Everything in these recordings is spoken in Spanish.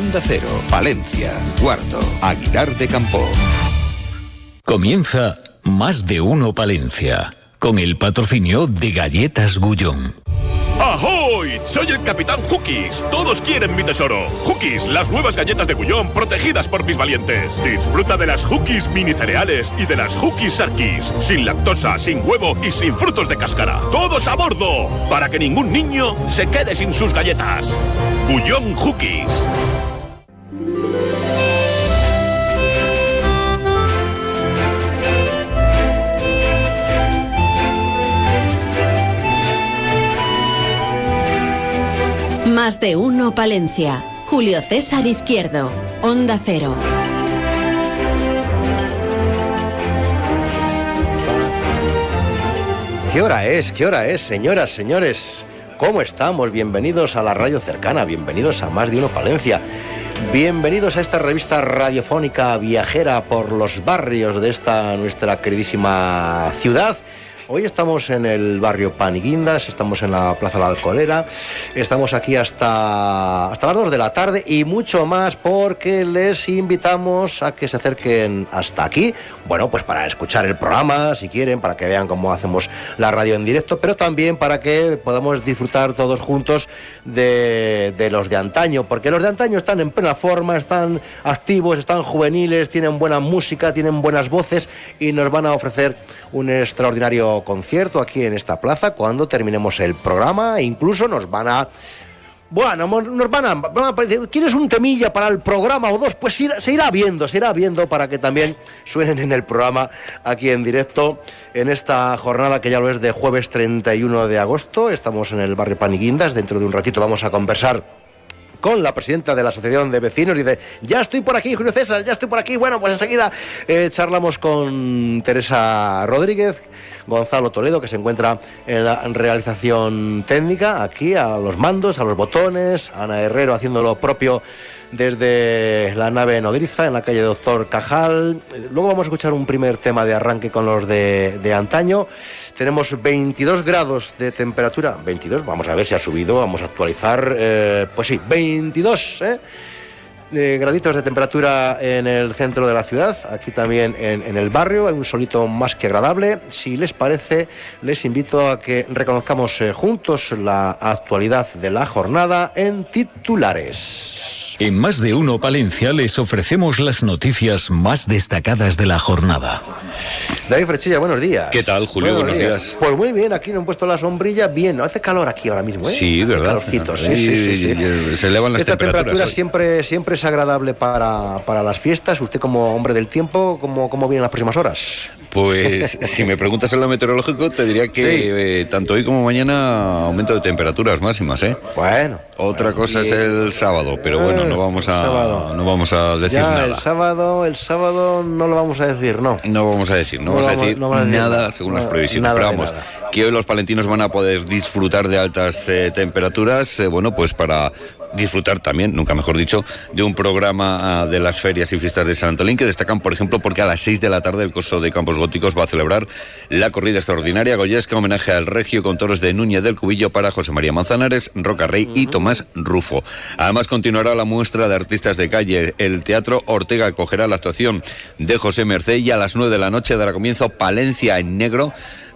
Onda Cero, Valencia, Guardo, Aguilar de Campo. Comienza Más de Uno Palencia, con el patrocinio de Galletas Gullón. ¡Ahoy! Soy el Capitán Hookies. Todos quieren mi tesoro. Hookies, las nuevas galletas de Gullón protegidas por mis valientes. Disfruta de las Hookies mini cereales y de las Hookies Sarkis. Sin lactosa, sin huevo y sin frutos de cáscara. ¡Todos a bordo! Para que ningún niño se quede sin sus galletas. Gullón Hookies. Más de uno Palencia. Julio César Izquierdo. Onda Cero. ¿Qué hora es? ¿Qué hora es, señoras, señores? ¿Cómo estamos? Bienvenidos a la radio cercana, bienvenidos a Más de Uno Palencia. Bienvenidos a esta revista radiofónica viajera por los barrios de esta nuestra queridísima ciudad. Hoy estamos en el barrio Paniguindas, estamos en la Plaza La Alcolera, estamos aquí hasta, hasta las 2 de la tarde y mucho más porque les invitamos a que se acerquen hasta aquí, bueno, pues para escuchar el programa, si quieren, para que vean cómo hacemos la radio en directo, pero también para que podamos disfrutar todos juntos de, de los de antaño, porque los de antaño están en plena forma, están activos, están juveniles, tienen buena música, tienen buenas voces y nos van a ofrecer un extraordinario concierto aquí en esta plaza cuando terminemos el programa. Incluso nos van a bueno, nos van a, van ¿Quieres un temilla para el programa o dos? Pues se irá viendo, se irá viendo para que también suenen en el programa aquí en directo en esta jornada que ya lo es de jueves 31 de agosto. Estamos en el barrio Paniguindas. Dentro de un ratito vamos a conversar con la presidenta de la Asociación de Vecinos y dice, ya estoy por aquí, Julio César, ya estoy por aquí. Bueno, pues enseguida eh, charlamos con Teresa Rodríguez, Gonzalo Toledo, que se encuentra en la realización técnica, aquí a los mandos, a los botones, Ana Herrero haciendo lo propio desde la nave nodriza en la calle Doctor Cajal. Luego vamos a escuchar un primer tema de arranque con los de, de antaño. Tenemos 22 grados de temperatura. 22, vamos a ver si ha subido, vamos a actualizar. Eh, pues sí, 22, ¿eh? graditos de temperatura en el centro de la ciudad, aquí también en, en, el barrio, hay un solito más que agradable. Si les parece, les invito a que reconozcamos eh, juntos la actualidad de la jornada en titulares. En más de uno Palencia les ofrecemos las noticias más destacadas de la jornada. David Frechilla, buenos días. ¿Qué tal, Julio? Buenos, buenos días. días. Pues muy bien, aquí nos han puesto la sombrilla bien. No hace calor aquí ahora mismo, ¿eh? Sí, verdad. Calorcito, sí, sí, sí, sí, Se elevan las Esta temperaturas. temperatura hoy. siempre, siempre es agradable para, para las fiestas. Usted como hombre del tiempo, ¿cómo, cómo vienen las próximas horas? Pues si me preguntas en lo meteorológico, te diría que Sí. eh, tanto hoy como mañana aumento de temperaturas máximas, ¿eh? Bueno. Otra cosa es el sábado, pero bueno, no vamos El a sábado. no vamos a decir Ya, nada. el sábado, el sábado no lo vamos a decir, no. No vamos a decir, no, No vamos a vamos- decir no vamos a decir nada nada. según No, las previsiones. nada Pero vamos, que hoy los palentinos van a poder disfrutar de altas eh, temperaturas, eh, bueno, pues para disfrutar también, nunca mejor dicho, de un programa ah, de las ferias y fiestas de San Antolín que destacan, por ejemplo, porque a las 6 de la tarde el Coso de Campos Góticos va a celebrar la corrida extraordinaria goyesca homenaje al Regio con toros de Núñez del Cubillo para José María Manzanares, Roca Rey y Tomás Rufo. Además continuará la muestra de artistas de calle. El Teatro Ortega acogerá la actuación de José Merced y a las 9 de la noche dará comienzo Palencia en Negro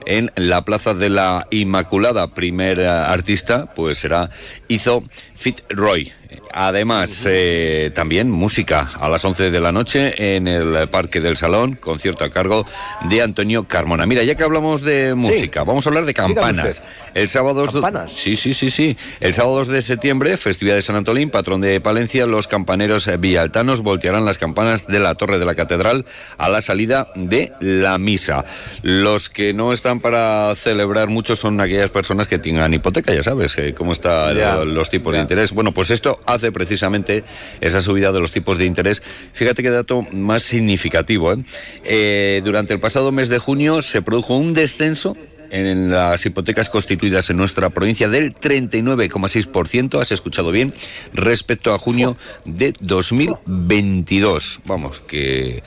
en la Plaza de la Inmaculada. Primer eh, artista, pues será Izo Fitzroy. Además, eh, también música a las 11 de la noche en el Parque del Salón, concierto a cargo de Antonio Carmona. Mira, ya que hablamos de música, vamos a hablar de campanas. El sábado ¿Campanas? Sí, sí, sí, sí. El sábado 2 de septiembre, festividad de San Antolín, patrón de Palencia, los campaneros villaltanos voltearán las campanas de la torre de la catedral a la salida de la misa. Los que no están para celebrar mucho son aquellas personas que tengan hipoteca, ya sabes, eh, cómo están los tipos ya. de interés. Bueno, pues esto hace precisamente esa subida de los tipos de interés. Fíjate qué dato más significativo. ¿eh? Eh, durante el pasado mes de junio se produjo un descenso en las hipotecas constituidas en nuestra provincia del 39,6%, has escuchado bien, respecto a junio de 2022. Vamos, que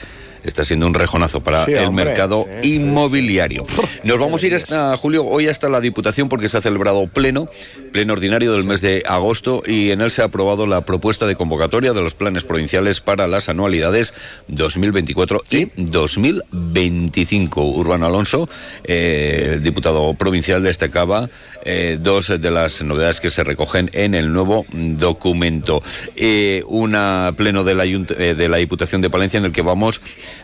está siendo un rejonazo para Sí, el hombre, mercado sí, sí, inmobiliario. Nos vamos a ir hasta Julio, hoy hasta la Diputación porque se ha celebrado pleno, pleno ordinario del mes de agosto y en él se ha aprobado la propuesta de convocatoria de los planes provinciales para las anualidades 2024 y 2025. Urbano Alonso, eh, diputado provincial, destacaba eh, dos de las novedades que se recogen en el nuevo documento. Eh, una pleno de la, Ayunt- eh, de la Diputación de Palencia en el que vamos.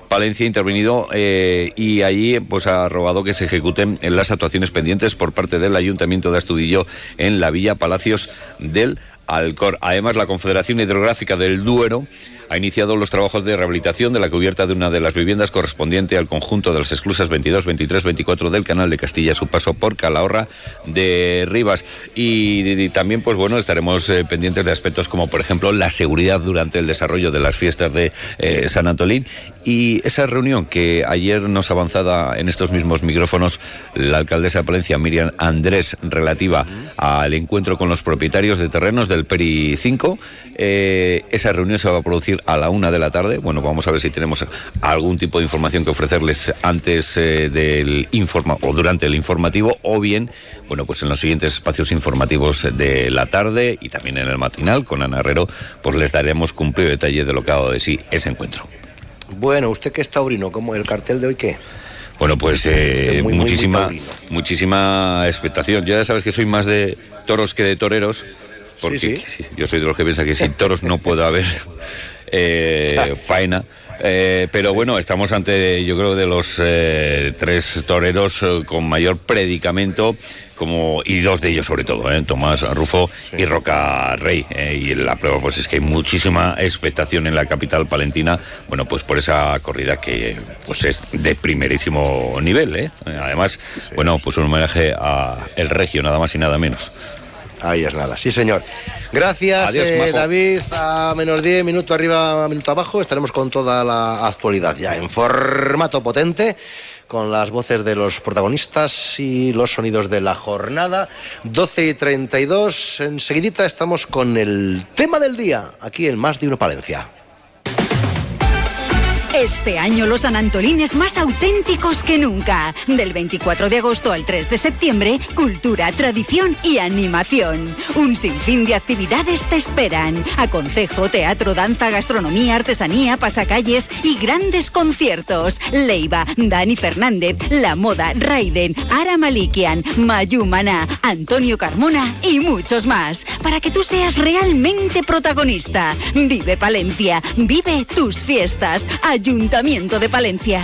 Palencia ha intervenido eh, y allí pues ha robado que se ejecuten las actuaciones pendientes por parte del Ayuntamiento de Astudillo en la Villa Palacios del Alcor. Además, la Confederación Hidrográfica del Duero ha iniciado los trabajos de rehabilitación de la cubierta de una de las viviendas correspondiente al conjunto de las esclusas 22, 23, 24 del Canal de Castilla su paso por Calahorra de Rivas. Y, y también, pues bueno, estaremos eh, pendientes de aspectos como, por ejemplo, la seguridad durante el desarrollo de las fiestas de eh, San Antolín y esa reunión que ayer nos avanzada en estos mismos micrófonos la alcaldesa de Palencia, Miriam Andrés, relativa al encuentro con los propietarios de terrenos del Peri 5. Eh, esa reunión se va a producir a la una de la tarde. Bueno, vamos a ver si tenemos algún tipo de información que ofrecerles antes eh, del informa o durante el informativo o bien, bueno, pues en los siguientes espacios informativos de la tarde y también en el matinal con Ana Herrero, pues les daremos cumplido detalle de lo que ha dado de sí ese encuentro. Bueno, usted que es taurino, ¿cómo el cartel de hoy qué? Bueno, pues eh, Muy, muy, muy muchísima, taurino. muchísima expectación. Yo ya sabes que soy más de toros que de toreros, porque Sí, sí, yo soy de los que piensa que sin toros no puede haber eh, faena. Eh, pero bueno, estamos ante, yo creo, de los eh, tres toreros eh, con mayor predicamento, como y dos de ellos sobre todo, ¿eh? Tomás Rufo y Roca Rey. Y la prueba pues es que hay muchísima expectación en la capital palentina, bueno, pues por esa corrida que pues es de primerísimo nivel. Además, bueno, pues un homenaje a el Regio, nada más y nada menos. Ahí es nada, sí señor. Gracias, Adiós, eh. David. A menos 10, minuto arriba, minuto abajo. Estaremos con toda la actualidad ya en formato potente, con las voces de los protagonistas y los sonidos de la jornada. 12 y 32. Enseguidita estamos con el tema del día, aquí en Más de Uno Palencia. Este año los sanantolines más auténticos que nunca. Del 24 de agosto al 3 de septiembre, cultura, tradición y animación. Un sinfín de actividades te esperan. Aconsejo, teatro, danza, gastronomía, artesanía, pasacalles y grandes conciertos. Leiva, Dani Fernández, La Moda, Raiden, Ara Malikian, Mayu Maná, Antonio Carmona y muchos más. Para que tú seas realmente protagonista. Vive Palencia, vive tus fiestas. Ayuntamiento de Palencia.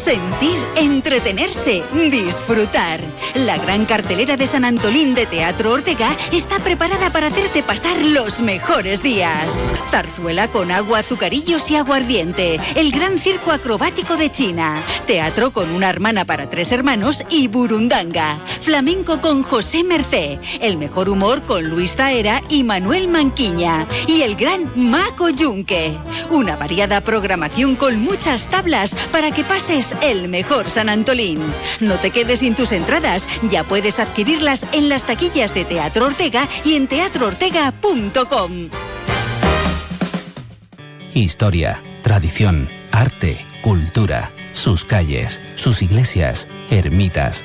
Sentir, entretenerse, disfrutar. La gran cartelera de San Antolín de Teatro Ortega está preparada para hacerte pasar los mejores días. Zarzuela con agua, azucarillos y aguardiente. El gran circo acrobático de China. Teatro con una hermana para tres hermanos y burundanga. Flamenco con José Mercé. El mejor humor con Luis Zaera y Manuel Manquiña. Y el gran Maco Yunque. Una variada programación con muchas tablas para que pases el mejor San Antolín. No te quedes sin tus entradas, ya puedes adquirirlas en las taquillas de Teatro Ortega y en teatroortega.com. Historia, tradición, arte, cultura, sus calles, sus iglesias, ermitas,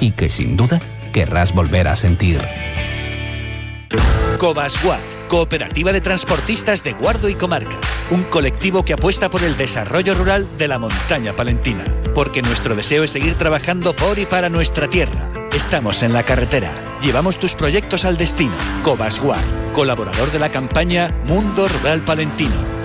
y que sin duda querrás volver a sentir. Cobasguard, Cooperativa de Transportistas de Guardo y Comarca. Un colectivo que apuesta por el desarrollo rural de la montaña palentina. Porque nuestro deseo es seguir trabajando por y para nuestra tierra. Estamos en la carretera. Llevamos tus proyectos al destino. Cobasguard, colaborador de la campaña Mundo Rural Palentino.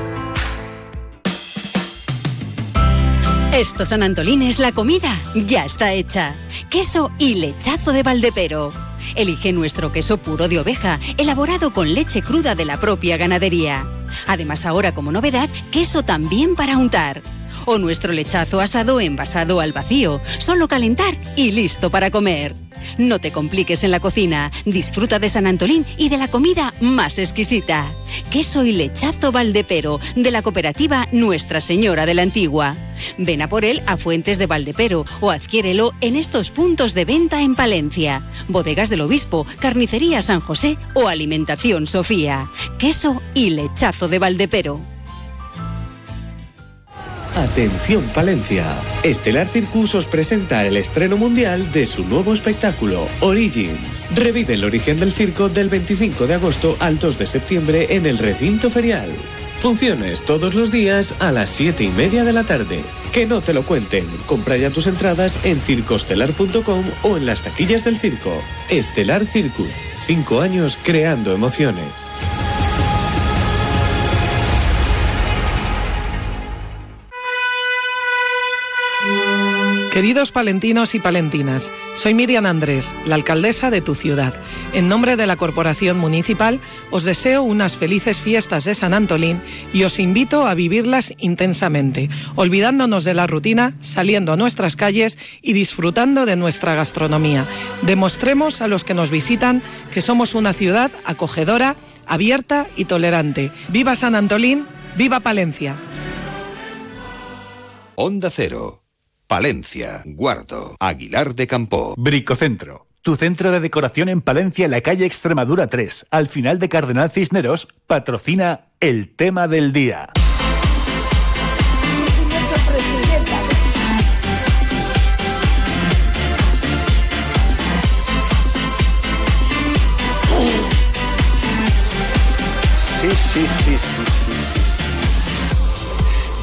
Estos San Antolines, la comida ya está hecha. Queso y lechazo de Valdepero. Elige nuestro queso puro de oveja, elaborado con leche cruda de la propia ganadería. Además ahora como novedad, queso también para untar. O nuestro lechazo asado envasado al vacío, solo calentar y listo para comer. No te compliques en la cocina, disfruta de San Antolín y de la comida más exquisita. Queso y lechazo Valdepero, de la cooperativa Nuestra Señora de la Antigua. Ven a por él a Fuentes de Valdepero o adquiérelo en estos puntos de venta en Palencia. Bodegas del Obispo, Carnicería San José o Alimentación Sofía. Queso y lechazo de Valdepero. Atención Palencia. Estelar Circus os presenta el estreno mundial de su nuevo espectáculo, Origins. Revive el origen del circo del 25 de agosto al 2 de septiembre en el recinto ferial. Funciones todos los días a las 7 y media de la tarde. Que no te lo cuenten. Compra ya tus entradas en circostelar.com o en las taquillas del circo. Estelar Circus. Cinco años creando emociones. Queridos palentinos y palentinas, soy Miriam Andrés, la alcaldesa de tu ciudad. En nombre de la Corporación Municipal, os deseo unas felices fiestas de San Antolín y os invito a vivirlas intensamente, olvidándonos de la rutina, saliendo a nuestras calles y disfrutando de nuestra gastronomía. Demostremos a los que nos visitan que somos una ciudad acogedora, abierta y tolerante. ¡Viva San Antolín! ¡Viva Palencia! Onda Cero. Palencia, Guardo, Aguilar de Campo. Bricocentro. Tu centro de decoración en Palencia, en la calle Extremadura 3, al final de Cardenal Cisneros, patrocina el tema del día. Sí, sí, sí, sí.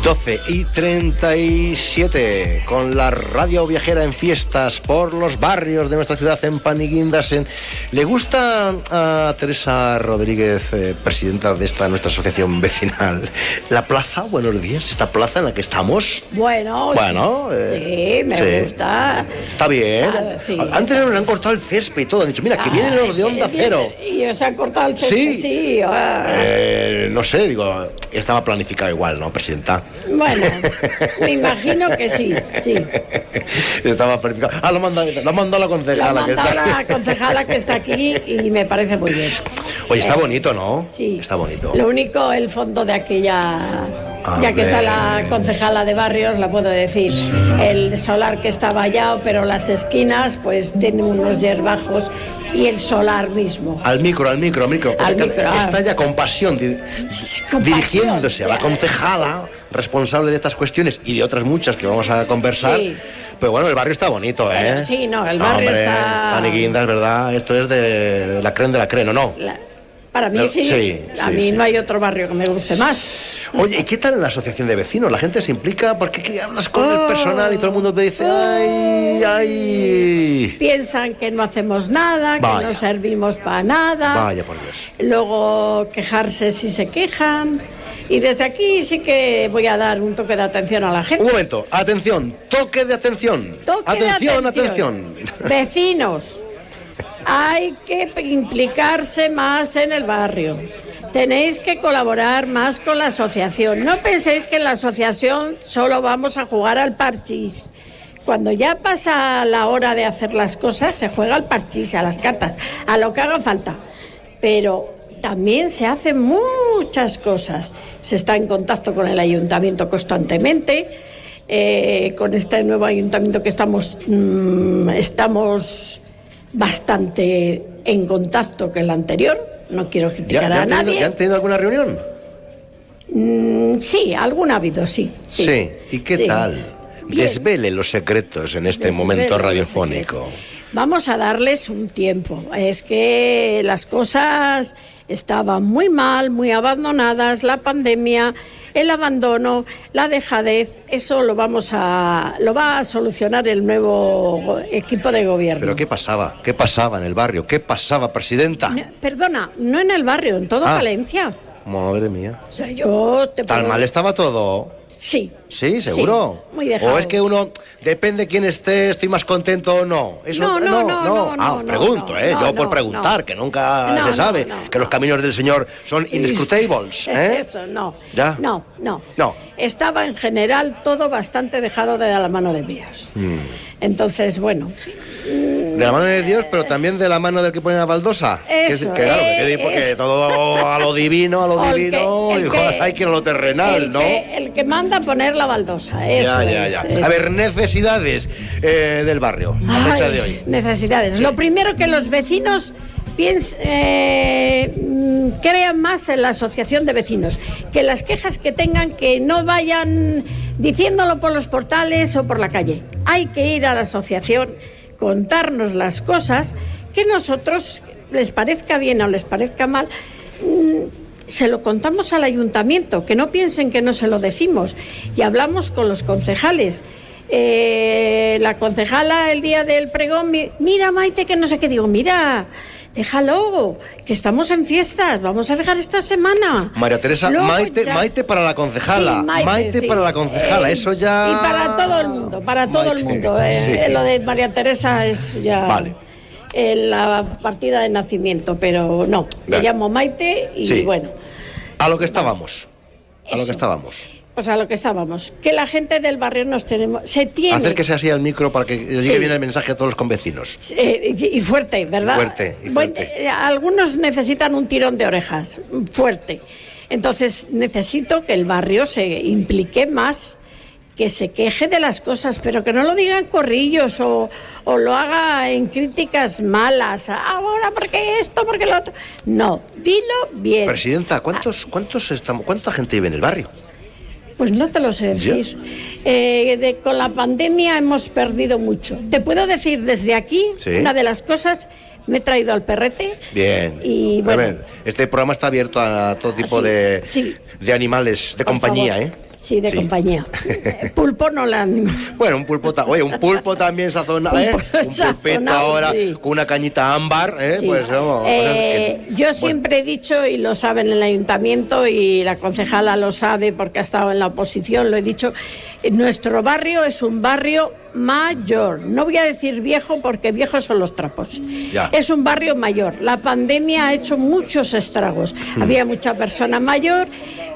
12 y 37 con la radio viajera en fiestas por los barrios de nuestra ciudad en Paniguindas. En... ¿Le gusta a Teresa Rodríguez, eh, presidenta de esta nuestra asociación vecinal, la plaza? Buenos días, esta plaza en la que estamos. Bueno, Bueno, sí, eh, me sí. gusta. Está bien. Ah, sí, Antes nos han cortado el césped y todo. Han dicho, mira, que vienen los de onda cero. Y os han cortado el césped, Sí. sí. ah. Eh, no sé, digo, estaba planificado igual, ¿no, presidenta? Bueno, me imagino que sí, sí. Estaba planificado. Ah, lo ha mandado, lo la concejala. que está la aquí. concejala que está aquí y me parece muy bien. Oye, está Eh, bonito, ¿no? Sí. Está bonito. Lo único, el fondo de aquella. Ya que está la concejala de barrios, la puedo decir. El solar que está vallado, pero las esquinas, pues tienen unos yerbajos y el solar mismo. Al micro, al micro, al micro. Al Es que micro, ah. Está ya con pasión, di- dirigiéndose a la concejala responsable de estas cuestiones y de otras muchas que vamos a conversar. Sí. Pero bueno, el barrio está bonito, ¿eh? Sí, no, el barrio Hombre, está- es verdad. Esto es de la creen de la creen, ¿o no? La- para mí sí. sí, a sí, mí sí. no hay otro barrio que me guste más. Oye, ¿y qué tal en la asociación de vecinos? ¿La gente se implica? Porque ¿qué hablas con Oh. el personal y todo el mundo te dice, ay, ay. Piensan que no hacemos nada, que no servimos para nada. Vaya por Dios. Luego quejarse si se quejan. Y desde aquí sí que voy a dar un toque de atención a la gente. Un momento, atención, toque de atención. Toque de atención, atención. atención. Vecinos, hay que implicarse más en el barrio. Tenéis que colaborar más con la asociación. No penséis que en la asociación solo vamos a jugar al parchís. Cuando ya pasa la hora de hacer las cosas, se juega al parchís, a las cartas, a lo que haga falta. Pero también se hacen muchas cosas. Se está en contacto con el ayuntamiento constantemente. Eh, con este nuevo ayuntamiento que estamos, mm, estamos bastante en contacto que el anterior. No quiero ¿Ya, criticar ya a tenido, nadie. ya han tenido alguna reunión? Mm, sí, alguna ha habido, sí. Sí. ¿Y qué Sí. tal? Bien. Desvele los secretos en este Desvele momento radiofónico. Vamos a darles un tiempo. Es que las cosas estaban muy mal, muy abandonadas, la pandemia, el abandono, la dejadez, eso lo vamos a lo va a solucionar el nuevo equipo de gobierno. ¿Pero qué pasaba? ¿Qué pasaba en el barrio? ¿Qué pasaba, presidenta? No, Perdona, no en el barrio, en todo Ah. Valencia. Madre mía. O sea, yo te Tan puedo- mal estaba todo. Sí. Sí, seguro. muy dejado. O es que uno, depende quién esté, estoy más contento o no. Eso, No, no, no, no, Ah, pregunto, ¿eh? Yo por preguntar, que nunca se sabe, que los caminos del Señor son inescrutables, ¿eh? Eso, no. ¿Ya? No, no. No. Estaba en general todo bastante dejado de la mano de Dios. Mm. Entonces, bueno. De la mano de Dios, pero también de la mano del que pone la baldosa. Eso, que, claro, eh, que porque todo a lo divino, a lo que- divino, que- hay que ir a lo terrenal, el, ¿no? el que manda a poner la baldosa. Eso ya, ya, es, ya. A ver, necesidades eh, del barrio, a fecha Ay, de hoy. Necesidades. Lo primero que los vecinos piens- eh, mm, crean más en la asociación de vecinos, que las quejas que tengan que no vayan diciéndolo por los portales o por la calle. Hay que ir a la asociación, contarnos las cosas que nosotros les parezca bien o les parezca mal. Se lo contamos al ayuntamiento, que no piensen que no se lo decimos, y hablamos con los concejales. Eh, la concejala el día del pregón, mi- mira Maite, que no sé qué digo, mira, déjalo, que estamos en fiestas, vamos a dejar esta semana. María Teresa, Luego Maite, ya- Maite para la concejala. Sí, Maite, sí. para la concejala, Eh, eso ya. Y para todo el mundo, para todo el mundo. eh, sí. eh, Lo de María Teresa es ya Vale. Eh, la partida de nacimiento, pero no, me llamo Maite y Sí. bueno. A lo que estábamos. A lo que estábamos. Pues a lo que estábamos, que la gente del barrio nos tenemos, se tiene Acérquese así al micro para que llegue Sí. bien el mensaje a todos los convecinos. Eh, y fuerte, ¿verdad? Fuerte, y Bueno, fuerte. eh, algunos necesitan un tirón de orejas, fuerte. Entonces necesito que el barrio se implique más, que se queje de las cosas, pero que no lo digan corrillos o, o lo haga en críticas malas. Ahora, porque esto, porque lo otro. No, dilo bien. Presidenta, ¿cuántos, cuántos estamos, ¿cuánta gente vive en el barrio? Pues no te lo sé decir. Eh, de- con la pandemia hemos perdido mucho. Te puedo decir desde aquí, Sí. una de las cosas, me he traído al perrete. Bien. Y A bueno. ver, este programa está abierto a todo tipo Sí, de, sí. de animales de Por compañía, favor. ¿eh? Sí, de Sí. compañía. Pulpo no la Bueno, un pulpo, oye, un pulpo también sazonado, ¿eh? Un pulpito ahora sí. con una cañita ámbar, ¿eh? Sí. Pues vamos. Eh, yo siempre he dicho, y lo saben en el ayuntamiento, y la concejala lo sabe porque ha estado en la oposición, lo he dicho, eh, nuestro barrio es un barrio mayor. No voy a decir viejo porque viejos son los trapos. Ya. Es un barrio mayor. La pandemia ha hecho muchos estragos. Hmm. Había mucha persona mayor,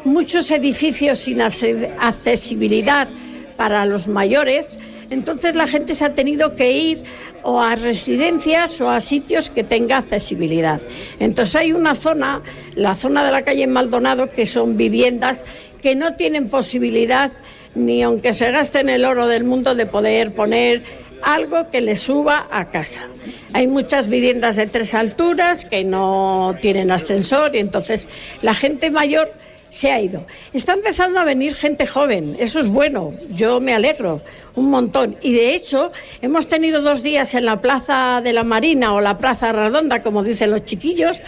muchos edificios sin acce- accesibilidad para los mayores. Entonces la gente se ha tenido que ir o a residencias o a sitios que tenga accesibilidad. Entonces hay una zona, la zona de la calle Maldonado, que son viviendas que no tienen posibilidad, ni aunque se gasten el oro del mundo, de poder poner algo que les suba a casa. Hay muchas viviendas de tres alturas que no tienen ascensor y entonces la gente mayor se ha ido. Está empezando a venir gente joven, eso es bueno, yo me alegro un montón. Y de hecho, hemos tenido dos días en la Plaza de la Marina o la Plaza Redonda, como dicen los chiquillos,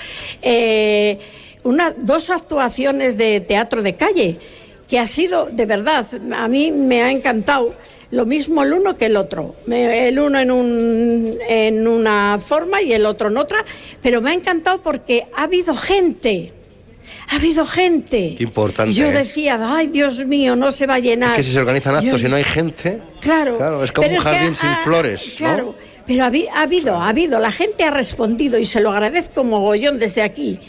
eh, una, dos actuaciones de teatro de calle, que ha sido, de verdad, a mí me ha encantado. Lo mismo el uno que el otro. El uno en, un, en una forma y el otro en otra. Pero me ha encantado porque ha habido gente. Ha habido gente. Qué importante. Yo ¿eh? decía, ay Dios mío, no se va a llenar. Es que si se organizan actos Yo- y no hay gente. Claro. Claro, es como un jardín sin ha- flores. ¿no? Claro, pero ha, habi- ha habido, ha habido, la gente ha respondido y se lo agradezco mogollón desde aquí.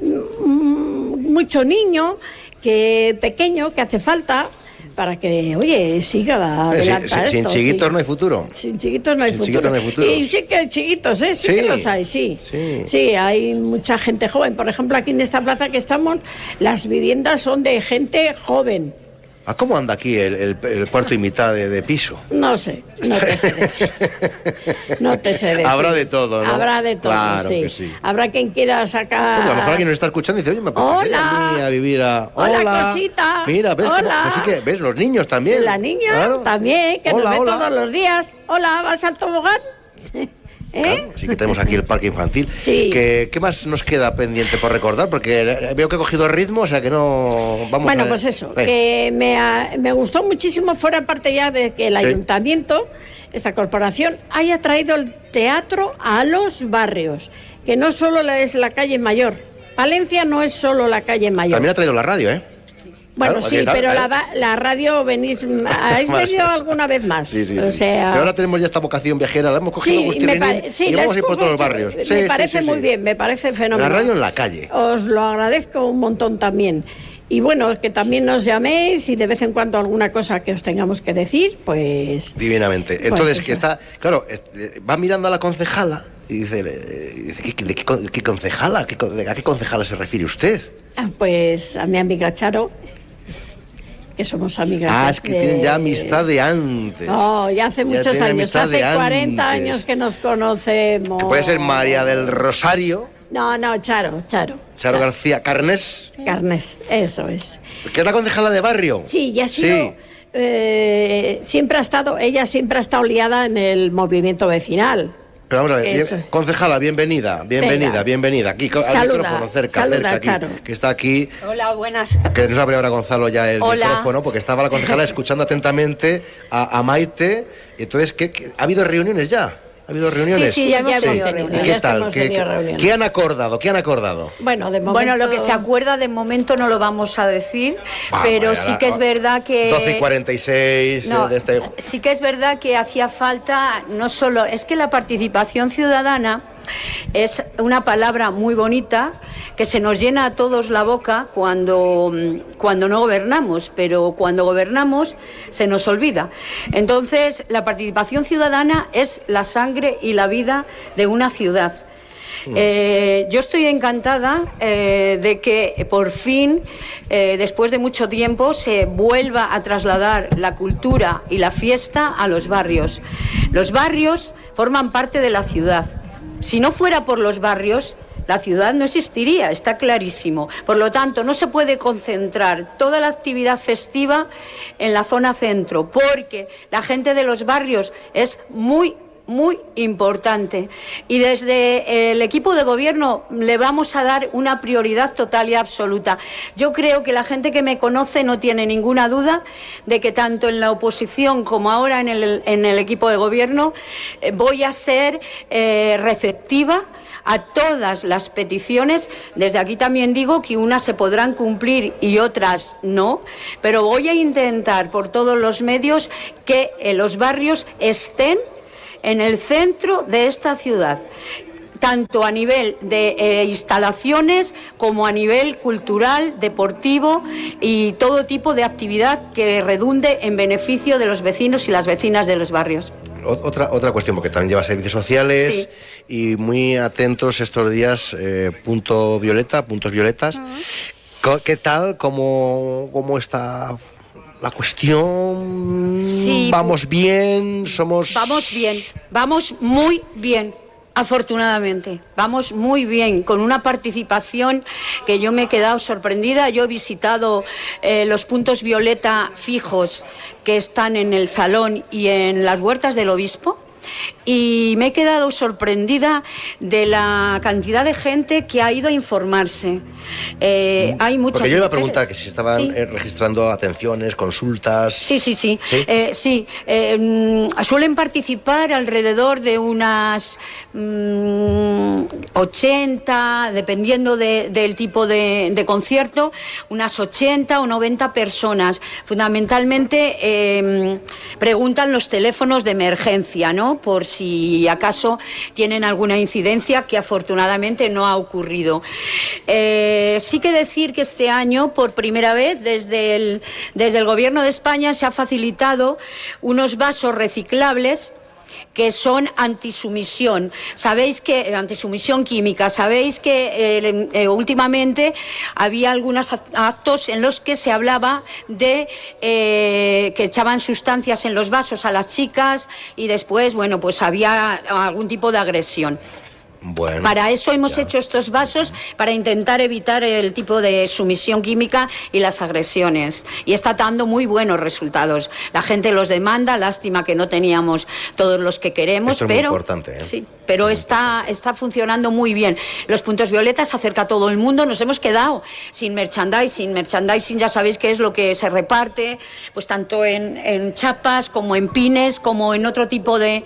Mm, Mucho niño, que pequeño, que hace falta para que, oye, siga adelante sin esto. chiquitos sí. no hay futuro. Sin chiquitos no hay, Sin futuro. chiquitos no hay futuro. Y sí que hay chiquitos, ¿eh? Sí, Sí. que los hay, sí. Sí. Sí, hay mucha gente joven. Por ejemplo, aquí en esta plaza que estamos, las viviendas son de gente joven. ¿A cómo anda aquí el, el- el cuarto y mitad de, de piso? No sé, no te sé decir. No te sé decir. Habrá de todo, ¿no? Habrá de todo, Claro sí. que sí. Habrá quien quiera sacar... Porque a lo mejor alguien nos está escuchando y dice, oye, me Hola. a mí a vivir a... Hola, cosita. Mira, ¿ves? Hola. pues sí que, ¿ves? Los niños también. La niña Claro. también, que Hola, nos ve hola. todos los días. Hola, ¿vas al tobogán? ¿Eh? Sí que tenemos aquí el parque infantil. Sí. ¿Qué, qué más nos queda pendiente por recordar? Porque veo que he cogido ritmo, o sea que no... Vamos Bueno, a- pues eso, que me, ha- me gustó muchísimo, fuera parte ya de que el Sí. ayuntamiento, esta corporación, haya traído el teatro a los barrios, que no solo es la calle mayor. Palencia no es solo la calle mayor. También ha traído la radio, ¿eh? Bueno, Claro, sí, pero ¿Eh? la, va- la radio venís, ¿habéis venido alguna vez más? Sí, sí, o sea, Pero ahora tenemos ya esta vocación viajera, la hemos cogido sí, me pare- y la vamos a ir por todos los barrios. Me parece muy bien, me parece La fenomenal. radio en la calle. Os lo agradezco un montón también. Y bueno, que también nos llaméis y de vez en cuando alguna cosa que os tengamos que decir, pues... Divinamente. Pues Entonces, que está, claro, eh, va mirando a la concejala y dice, eh, dice, ¿qué, de qué, con- qué concejala? ¿Qué con- ¿A qué concejala se refiere usted? Ah, Pues a mi amiga Charo, que somos amigas. Ah, es que de- tienen ya amistad de antes. No, ya hace muchos años, hace de 40 antes. años que nos conocemos. Que puede ser María del Rosario, No, no, Charo, Charo. Charo García Carnes, Carnes, eso es. que es la concejala de barrio. Sí, ya ha sido. Sí. eh, siempre ha estado, ella siempre ha estado liada en el movimiento vecinal. Pero vamos a ver, bien- concejala, bienvenida, bienvenida, Venga. bienvenida. Aquí, al Saluda, micrófono, cerca, saluda, cerca, aquí, Charo. que está aquí, Hola, buenas. que nos abre ahora Gonzalo ya el Hola. micrófono, porque estaba la concejala escuchando atentamente a, a Maite. Y entonces, ¿qué, qué- ha habido reuniones ya? ¿Ha habido reuniones? sí, hemos ya hemos tenido tenido, ¿Y reuniones. qué ya tal? ¿Qué, reuniones. qué han acordado? ¿Qué han acordado? Bueno, de momento. Bueno, lo que se acuerda de momento no lo vamos a decir, Ah, pero sí que es verdad que... 12 y 46 No, de este... sí que es verdad que hacía falta no solo es que la participación ciudadana es una palabra muy bonita que se nos llena a todos la boca cuando mm, cuando no gobernamos, pero cuando gobernamos se nos olvida. Entonces, la participación ciudadana es la sangre y la vida de una ciudad. Eh, yo estoy encantada eh, de que por fin, eh, después de mucho tiempo, se vuelva a trasladar la cultura y la fiesta a los barrios. Los barrios forman parte de la ciudad. Si no fuera por los barrios, la ciudad no existiría, está clarísimo. Por lo tanto, no se puede concentrar toda la actividad festiva en la zona centro, porque la gente de los barrios es muy muy importante. Y desde el equipo de gobierno le vamos a dar una prioridad total y absoluta. Yo creo que la gente que me conoce no tiene ninguna duda de que tanto en la oposición como ahora en el, en el equipo de gobierno eh, voy a ser eh, receptiva a todas las peticiones. Desde aquí también digo que unas se podrán cumplir y otras no, pero voy a intentar por todos los medios que eh, los barrios estén en el centro de esta ciudad tanto a nivel de eh, instalaciones como a nivel cultural, deportivo y todo tipo de actividad que redunde en beneficio de los vecinos y las vecinas de los barrios. Otra, otra cuestión, porque también lleva servicios sociales y muy atentos estos días, eh, punto violeta, puntos violetas. Co- ¿Qué tal? ¿Cómo, cómo está la cuestión? Sí, ¿Vamos bien? ¿Somos...? Vamos bien, vamos muy bien. Afortunadamente, vamos muy bien, con una participación que yo me he quedado sorprendida. Yo he visitado eh, los puntos violeta fijos que están en el salón y en las huertas del obispo. Y me he quedado sorprendida de la cantidad de gente que ha ido a informarse. Eh, hay muchas Mm. Porque yo iba a preguntar que si estaban Sí. eh, registrando atenciones, consultas... Sí, sí, sí. ¿Sí? Eh, sí. Eh, mm, suelen participar alrededor de unas mm, 80, dependiendo de- del tipo de, de concierto, unas 80 o 90 personas. Fundamentalmente eh, preguntan los teléfonos de emergencia, ¿no? Por si acaso tienen alguna incidencia que afortunadamente no ha ocurrido. Eh, sí que decir que este año, por primera vez, desde el, desde el Gobierno de España se ha facilitado unos vasos reciclables que son antisumisión. Sabéis que, eh, antisumisión química, sabéis que eh, eh, últimamente había algunos act- actos en los que se hablaba de que echaban sustancias en los vasos a las chicas y después, bueno, pues había algún tipo de agresión. Bueno, Para eso hemos hecho estos vasos, para intentar evitar el tipo de sumisión química y las agresiones. Y está dando muy buenos resultados. La gente los demanda, lástima que no teníamos todos los que queremos, Esto es muy pero importante, ¿eh? sí, pero está, está funcionando muy bien. Los puntos violetas acerca a todo el mundo. Nos hemos quedado sin merchandising. Merchandising ya sabéis que es lo que se reparte, pues tanto en, en chapas como en pines, como en otro tipo de,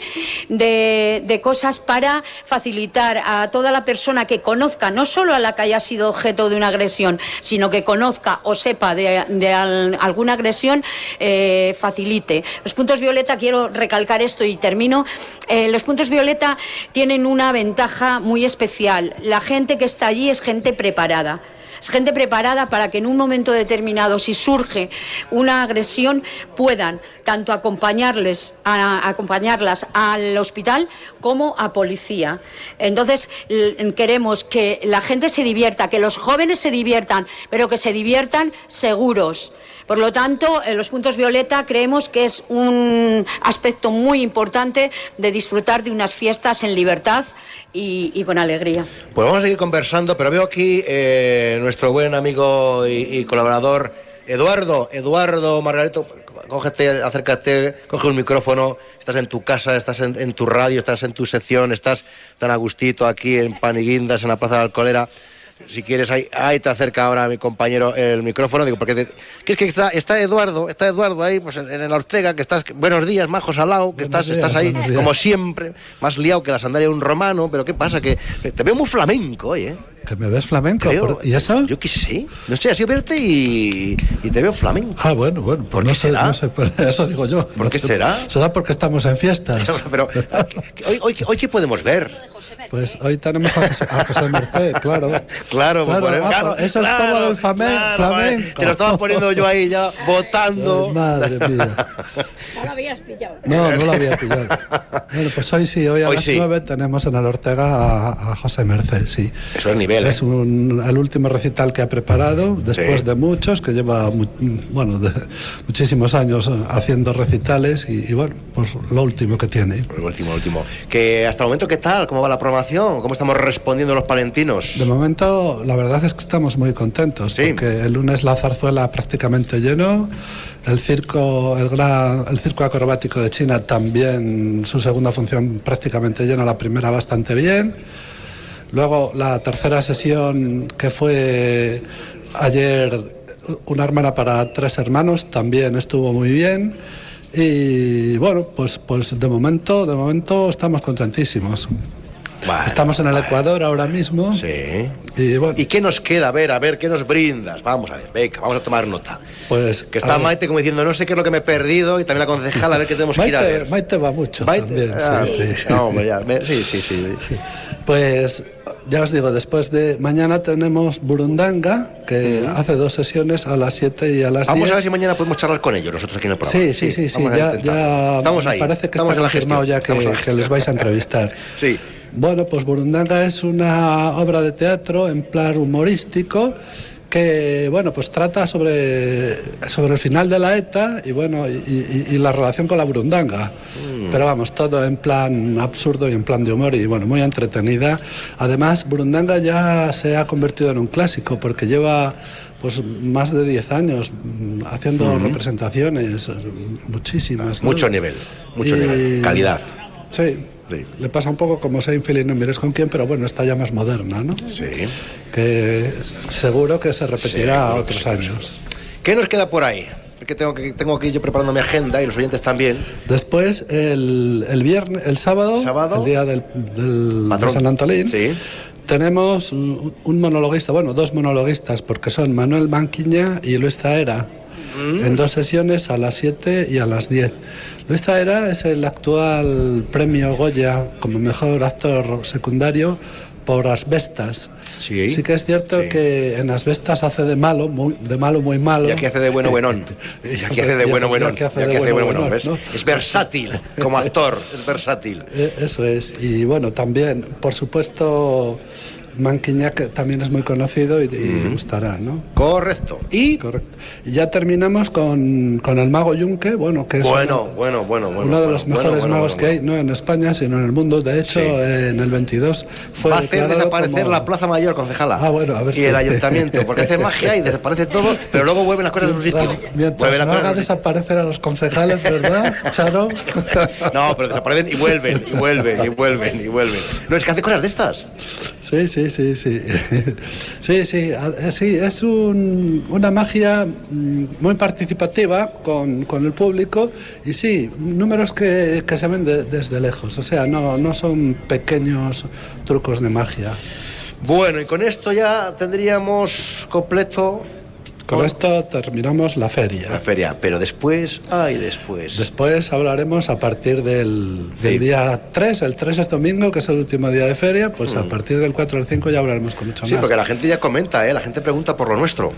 de, de cosas para facilitar a toda la persona que conozca, no solo a la que haya sido objeto de una agresión, sino que conozca o sepa de, alguna agresión, eh, facilite. Los puntos violeta, quiero recalcar esto y termino, eh, los puntos violeta tienen una ventaja muy especial. La gente que está allí es gente preparada. Es gente preparada para que en un momento determinado, si surge una agresión, puedan tanto acompañarles, acompañarlas al hospital como a policía. Entonces, queremos que la gente se divierta, que los jóvenes se diviertan, pero que se diviertan seguros. Por lo tanto, en los puntos violeta creemos que es un aspecto muy importante de disfrutar de unas fiestas en libertad y, con alegría. Pues vamos a seguir conversando, pero veo aquí eh, nuestro buen amigo y, colaborador Eduardo, Eduardo Margarito. Cógete, acércate, coge un micrófono, estás en tu casa, estás en, tu radio, estás en tu sección, estás tan a gustito aquí en Paniguindas, en la Plaza de la Alcolera si quieres, ahí, ahí te acerca ahora mi compañero el micrófono, digo, porque es que está, está Eduardo, está Eduardo ahí, pues en, el Ortega, que estás, buenos días, majos al lado, que estás, estás ahí, como siempre, más liado que la sandalia de un romano, pero ¿qué pasa? Que te veo muy flamenco hoy, ¿eh? ¿Que me ves flamenco? ¿Y eso? Yo qué sé. No sé, así verte y, y, te veo flamenco. Ah, bueno, bueno. Pues no sé, no sé, pues eso digo yo. ¿Por qué será? Será porque estamos en fiestas. pero, hoy, hoy, hoy, ¿qué podemos ver? Pues hoy tenemos a José, Merced, claro. Claro, claro, pues, claro eso es como del flamenco. Te lo estaba poniendo yo ahí ya, votando. madre mía. No lo habías pillado. No, no lo había pillado. Bueno, pues hoy sí, hoy a las nueve tenemos en el Ortega a, José Merced, sí. Eso es nivel. Es ¿eh? un, el último recital que ha preparado, después de muchos, que lleva bueno, de, muchísimos años haciendo recitales y, bueno, pues lo último que tiene. Lo último, lo último. Que hasta el momento, ¿qué tal? ¿Cómo va la programación? ¿Cómo estamos respondiendo los palentinos? De momento, la verdad es que estamos muy contentos, porque el lunes la zarzuela prácticamente lleno, el circo, el, gran, el circo acrobático de China también, su segunda función prácticamente llena, la primera bastante bien. Luego la tercera sesión que fue ayer una hermana para tres hermanos también estuvo muy bien. Y bueno, pues, pues de momento, de momento estamos contentísimos. Estamos en el Ecuador ahora mismo. Sí. Y, bueno. ¿Y qué nos queda? A ver, a ver, ¿qué nos brindas? Vamos a ver, venga, vamos a tomar nota. Pues. Que está Maite como diciendo, no sé qué es lo que me he perdido, y también la concejala, a ver qué tenemos que ir a ver. Maite va mucho. También, ah, sí, sí. No, ya, sí, sí, sí. Pues ya os digo, después de mañana tenemos Burundanga, que hace dos sesiones a las 7 y a las 10. Vamos a ver si mañana podemos charlar con ellos, nosotros aquí en el programa. Sí, sí, sí, sí, ya, ya Estamos ahí. parece que está confirmado ya que, que les vais a entrevistar. sí. Bueno, pues Burundanga es una obra de teatro en plan humorístico que bueno pues trata sobre, sobre el final de la ETA y bueno y, la relación con la burundanga. Mm. pero vamos todo en plan absurdo y en plan de humor y bueno muy entretenida. Además burundanga ya se ha convertido en un clásico porque lleva pues más de 10 años mm, haciendo representaciones muchísimas mucho nivel mucho nivel. Calidad. Sí le pasa un poco como Seinfeld y no mires con quién, pero bueno, está ya más moderna, ¿no? Sí. Que seguro que se repetirá otros años. ¿Qué nos queda por ahí? Que tengo, que tengo aquí yo preparando mi agenda y los oyentes también. Después, el, el viernes, el sábado, el día del, del San Antolín, sí. tenemos un, un, monologuista, bueno, dos monologuistas, porque son Manuel Manquiña y Luis Zaera Mm. en dos sesiones a las 7 y a las 10. Luis Zaera es el actual premio Goya como mejor actor secundario por Asbestas. Sí, sí que es cierto que en Asbestas hace de malo, muy, de malo muy malo. Y aquí hace de bueno buenón. Y aquí hace de bueno buenón. Es versátil como actor, es versátil. Eh, eso es. Y bueno, también, por supuesto Manquiña que también es muy conocido y, gustará, ¿no? Correcto. ¿Y? Correcto. Ya terminamos con, con el mago Yunque, bueno, que es bueno, bueno, bueno, uno de los mejores magos que hay, no en España, sino en el mundo. De hecho, en el 22 fue Va a hacer desaparecer la Plaza Mayor, concejala. Ah, bueno, a ver Y el ayuntamiento, porque hace magia y desaparece todo, pero luego vuelven las cosas a su sitio. Mientras no haga desaparecer a los concejales, ¿verdad, Charo? no, pero desaparecen y vuelven, y vuelven, y vuelven, y vuelven. No, es que hace cosas de estas. Sí, sí, sí, sí. Sí, sí, sí, es un- una magia mm, muy participativa con, con el público y sí, números que, que se ven de- desde lejos, o sea, no, no son pequeños trucos de magia. Bueno, y con esto ya tendríamos completo Con esto terminamos la feria. la feria, pero después, ay, después. Después hablaremos a partir del, del Sí. día 3, el 3 es domingo, que es el último día de feria, pues a partir del 4 al 5 ya hablaremos con mucho Sí, más. porque la gente ya comenta, ¿eh? la gente pregunta por lo nuestro.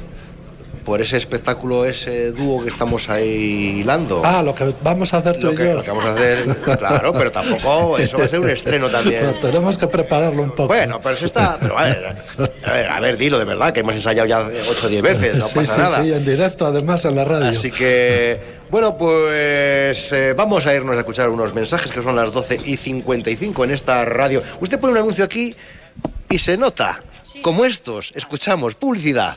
Por ese espectáculo, ese dúo que estamos ahí hilando. Ah, lo que vamos a hacer tú lo y que, yo. lo que vamos a hacer, claro, pero tampoco, eso va a ser un estreno también. Tenemos que prepararlo un poco. Bueno, pero eso está. Pero a ver, a ver, a ver, dilo de verdad, que hemos ensayado ya 8 o 10 veces, no sí, pasa sí, nada. sí, en directo además en la radio. Así que, bueno, pues eh, vamos a irnos a escuchar unos mensajes que son las 12 y 55 en esta radio. Usted pone un anuncio aquí y se nota, como estos, escuchamos publicidad.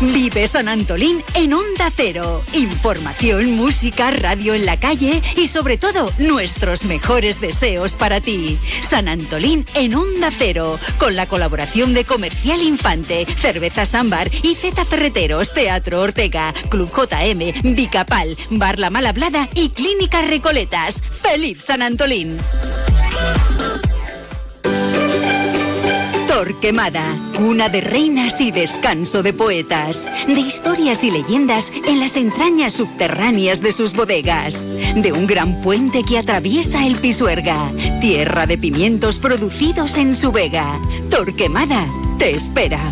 Vive San Antolín en Onda Cero. Información, música, radio en la calle y sobre todo nuestros mejores deseos para ti. San Antolín en Onda Cero. Con la colaboración de Comercial Infante, Cerveza Sambar y Z Ferreteros, Teatro Ortega, Club JM, Vicapal, Bar La Malhablada y Clínica Recoletas. ¡Feliz San Antolín! Torquemada, cuna de reinas y descanso de poetas, de historias y leyendas en las entrañas subterráneas de sus bodegas, de un gran puente que atraviesa el Pisuerga, tierra de pimientos producidos en su vega. Torquemada te espera.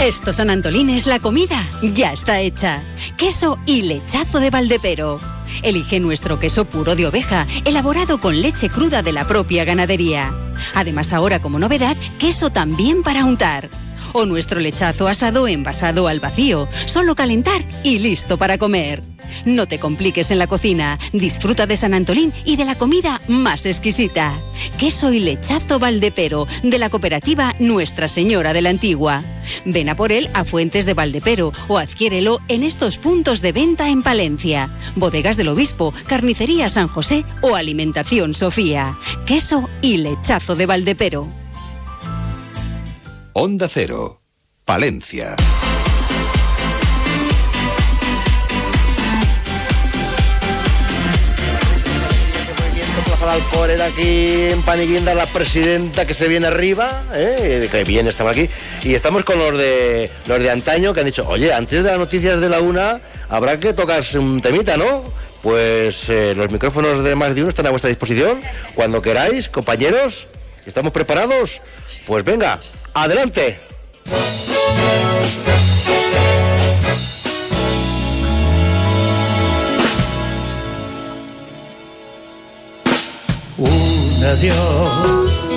Esto San Antolín es la comida, ya está hecha. Queso y lechazo de Valdepero. Elige nuestro queso puro de oveja, elaborado con leche cruda de la propia ganadería. Además ahora como novedad, queso también para untar. O nuestro lechazo asado envasado al vacío, solo calentar y listo para comer. No te compliques en la cocina, disfruta de San Antolín y de la comida más exquisita. Queso y lechazo Valdepero, de la cooperativa Nuestra Señora de la Antigua. Ven a por él a Fuentes de Valdepero o adquiérelo en estos puntos de venta en Palencia. Bodegas del Obispo, Carnicería San José o Alimentación Sofía. Queso y lechazo de Valdepero. Onda Cero, Palencia. En Paniguinda, la presidenta que se viene arriba, ¿eh? que bien estamos aquí. Y estamos con los de los de antaño que han dicho, oye, antes de las noticias de la una, habrá que tocarse un temita, ¿no? Pues eh, los micrófonos de más de uno están a vuestra disposición. Cuando queráis, compañeros, ¿estamos preparados? Pues venga, adelante. Un adiós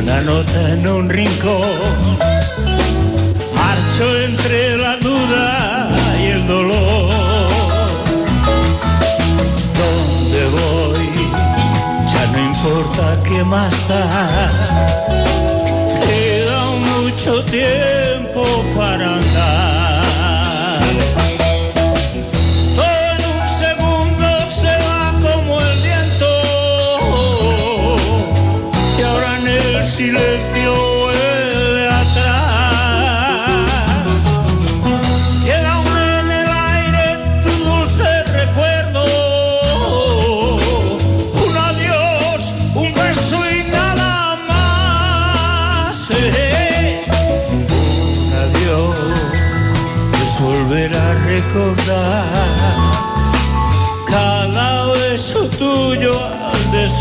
una nota en un rincón. Marcho entre la duda y el dolor. ¿Dónde voy? Ya no importa qué más da. Mucho tiempo para andar.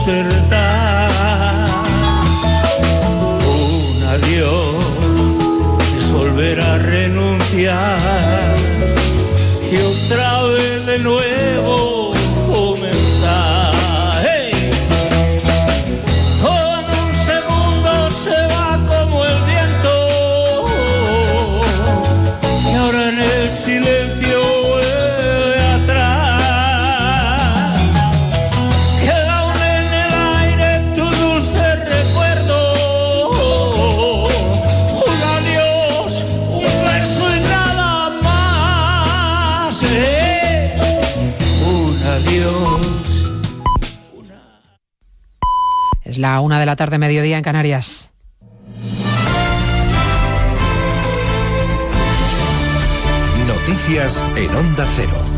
Despertar. Un adiós es volver a renunciar y otra vez de nuevo la una de la tarde, mediodía en Canarias. Noticias en Onda Cero.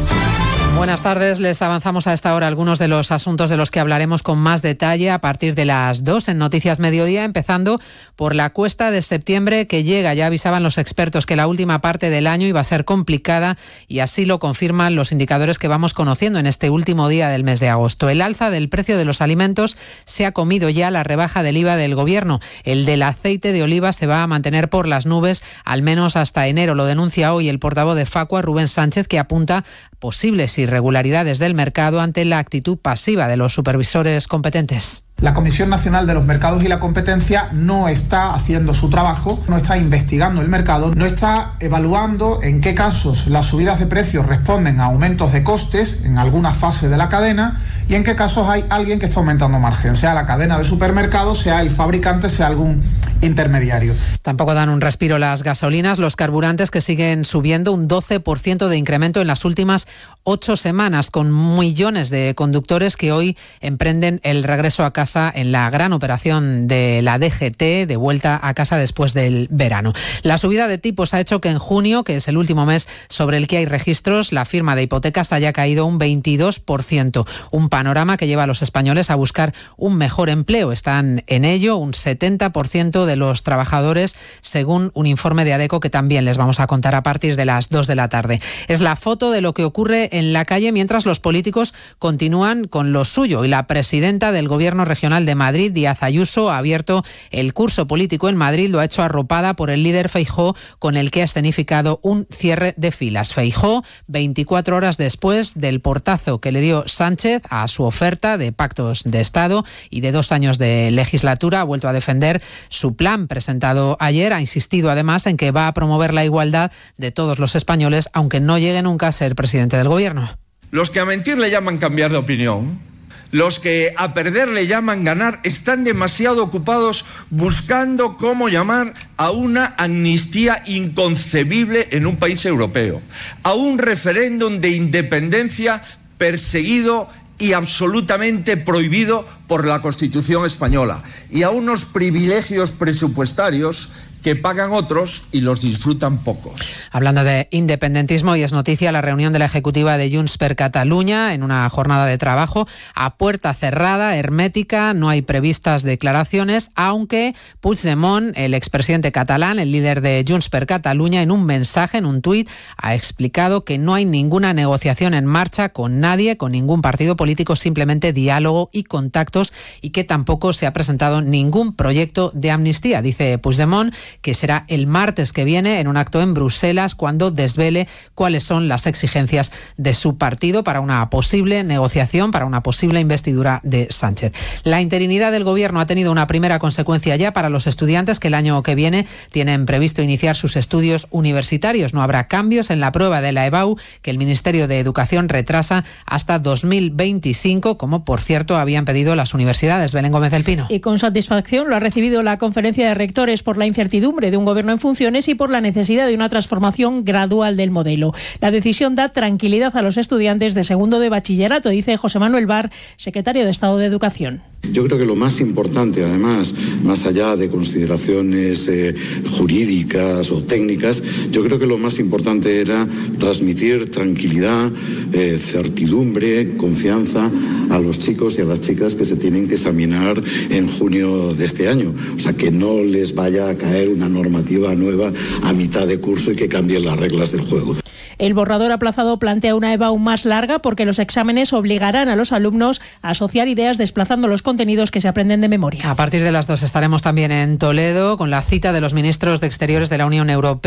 Buenas tardes, les avanzamos a esta hora algunos de los asuntos de los que hablaremos con más detalle a partir de las 2 en Noticias Mediodía, empezando por la cuesta de septiembre que llega. Ya avisaban los expertos que la última parte del año iba a ser complicada y así lo confirman los indicadores que vamos conociendo en este último día del mes de agosto. El alza del precio de los alimentos se ha comido ya la rebaja del IVA del gobierno. El del aceite de oliva se va a mantener por las nubes al menos hasta enero. Lo denuncia hoy el portavoz de Facua, Rubén Sánchez, que apunta posibles irregularidades del mercado ante la actitud pasiva de los supervisores competentes. La Comisión Nacional de los Mercados y la Competencia no está haciendo su trabajo, no está investigando el mercado, no está evaluando en qué casos las subidas de precios responden a aumentos de costes en alguna fase de la cadena y en qué casos hay alguien que está aumentando margen, sea la cadena de supermercados, sea el fabricante, sea algún intermediario. Tampoco dan un respiro las gasolinas, los carburantes que siguen subiendo un 12% de incremento en las últimas ocho semanas, con millones de conductores que hoy emprenden el regreso a casa en la gran operación de la DGT de vuelta a casa después del verano. La subida de tipos ha hecho que en junio, que es el último mes sobre el que hay registros, la firma de hipotecas haya caído un 22%, un panorama que lleva a los españoles a buscar un mejor empleo. Están en ello un 70% de los trabajadores, según un informe de ADECO que también les vamos a contar a partir de las 2 de la tarde. Es la foto de lo que ocurre en la calle mientras los políticos continúan con lo suyo y la presidenta del gobierno regional de Madrid, Díaz Ayuso, ha abierto el curso político en Madrid, lo ha hecho arropada por el líder Feijó, con el que ha escenificado un cierre de filas. Feijó, 24 horas después del portazo que le dio Sánchez a su oferta de pactos de Estado y de dos años de legislatura, ha vuelto a defender su plan presentado ayer, ha insistido además en que va a promover la igualdad de todos los españoles, aunque no llegue nunca a ser presidente del gobierno. Los que a mentir le llaman cambiar de opinión los que a perder le llaman ganar están demasiado ocupados buscando cómo llamar a una amnistía inconcebible en un país europeo, a un referéndum de independencia perseguido y absolutamente prohibido por la Constitución española y a unos privilegios presupuestarios que pagan otros y los disfrutan pocos. Hablando de independentismo, y es noticia la reunión de la ejecutiva de Junts per Cataluña en una jornada de trabajo a puerta cerrada, hermética, no hay previstas declaraciones, aunque Puigdemont, el expresidente catalán, el líder de Junts per Cataluña, en un mensaje, en un tuit, ha explicado que no hay ninguna negociación en marcha con nadie, con ningún partido político, simplemente diálogo y contactos y que tampoco se ha presentado ningún proyecto de amnistía, dice Puigdemont que será el martes que viene en un acto en Bruselas cuando desvele cuáles son las exigencias de su partido para una posible negociación, para una posible investidura de Sánchez. La interinidad del gobierno ha tenido una primera consecuencia ya para los estudiantes que el año que viene tienen previsto iniciar sus estudios universitarios. No habrá cambios en la prueba de la EBAU que el Ministerio de Educación retrasa hasta 2025, como por cierto habían pedido las universidades. Belén Gómez del Pino. Y con satisfacción lo ha recibido la conferencia de rectores por la incertidumbre de un gobierno en funciones y por la necesidad de una transformación gradual del modelo. La decisión da tranquilidad a los estudiantes de segundo de bachillerato, dice José Manuel Bar, secretario de Estado de Educación. Yo creo que lo más importante, además, más allá de consideraciones eh, jurídicas o técnicas, yo creo que lo más importante era transmitir tranquilidad, eh, certidumbre, confianza a los chicos y a las chicas que se tienen que examinar en junio de este año. O sea, que no les vaya a caer una normativa nueva a mitad de curso y que cambien las reglas del juego. El borrador aplazado plantea una EVA aún más larga porque los exámenes obligarán a los alumnos a asociar ideas desplazando los contenidos que se aprenden de memoria. A partir de las dos estaremos también en Toledo con la cita de los ministros de Exteriores de la Unión Europea.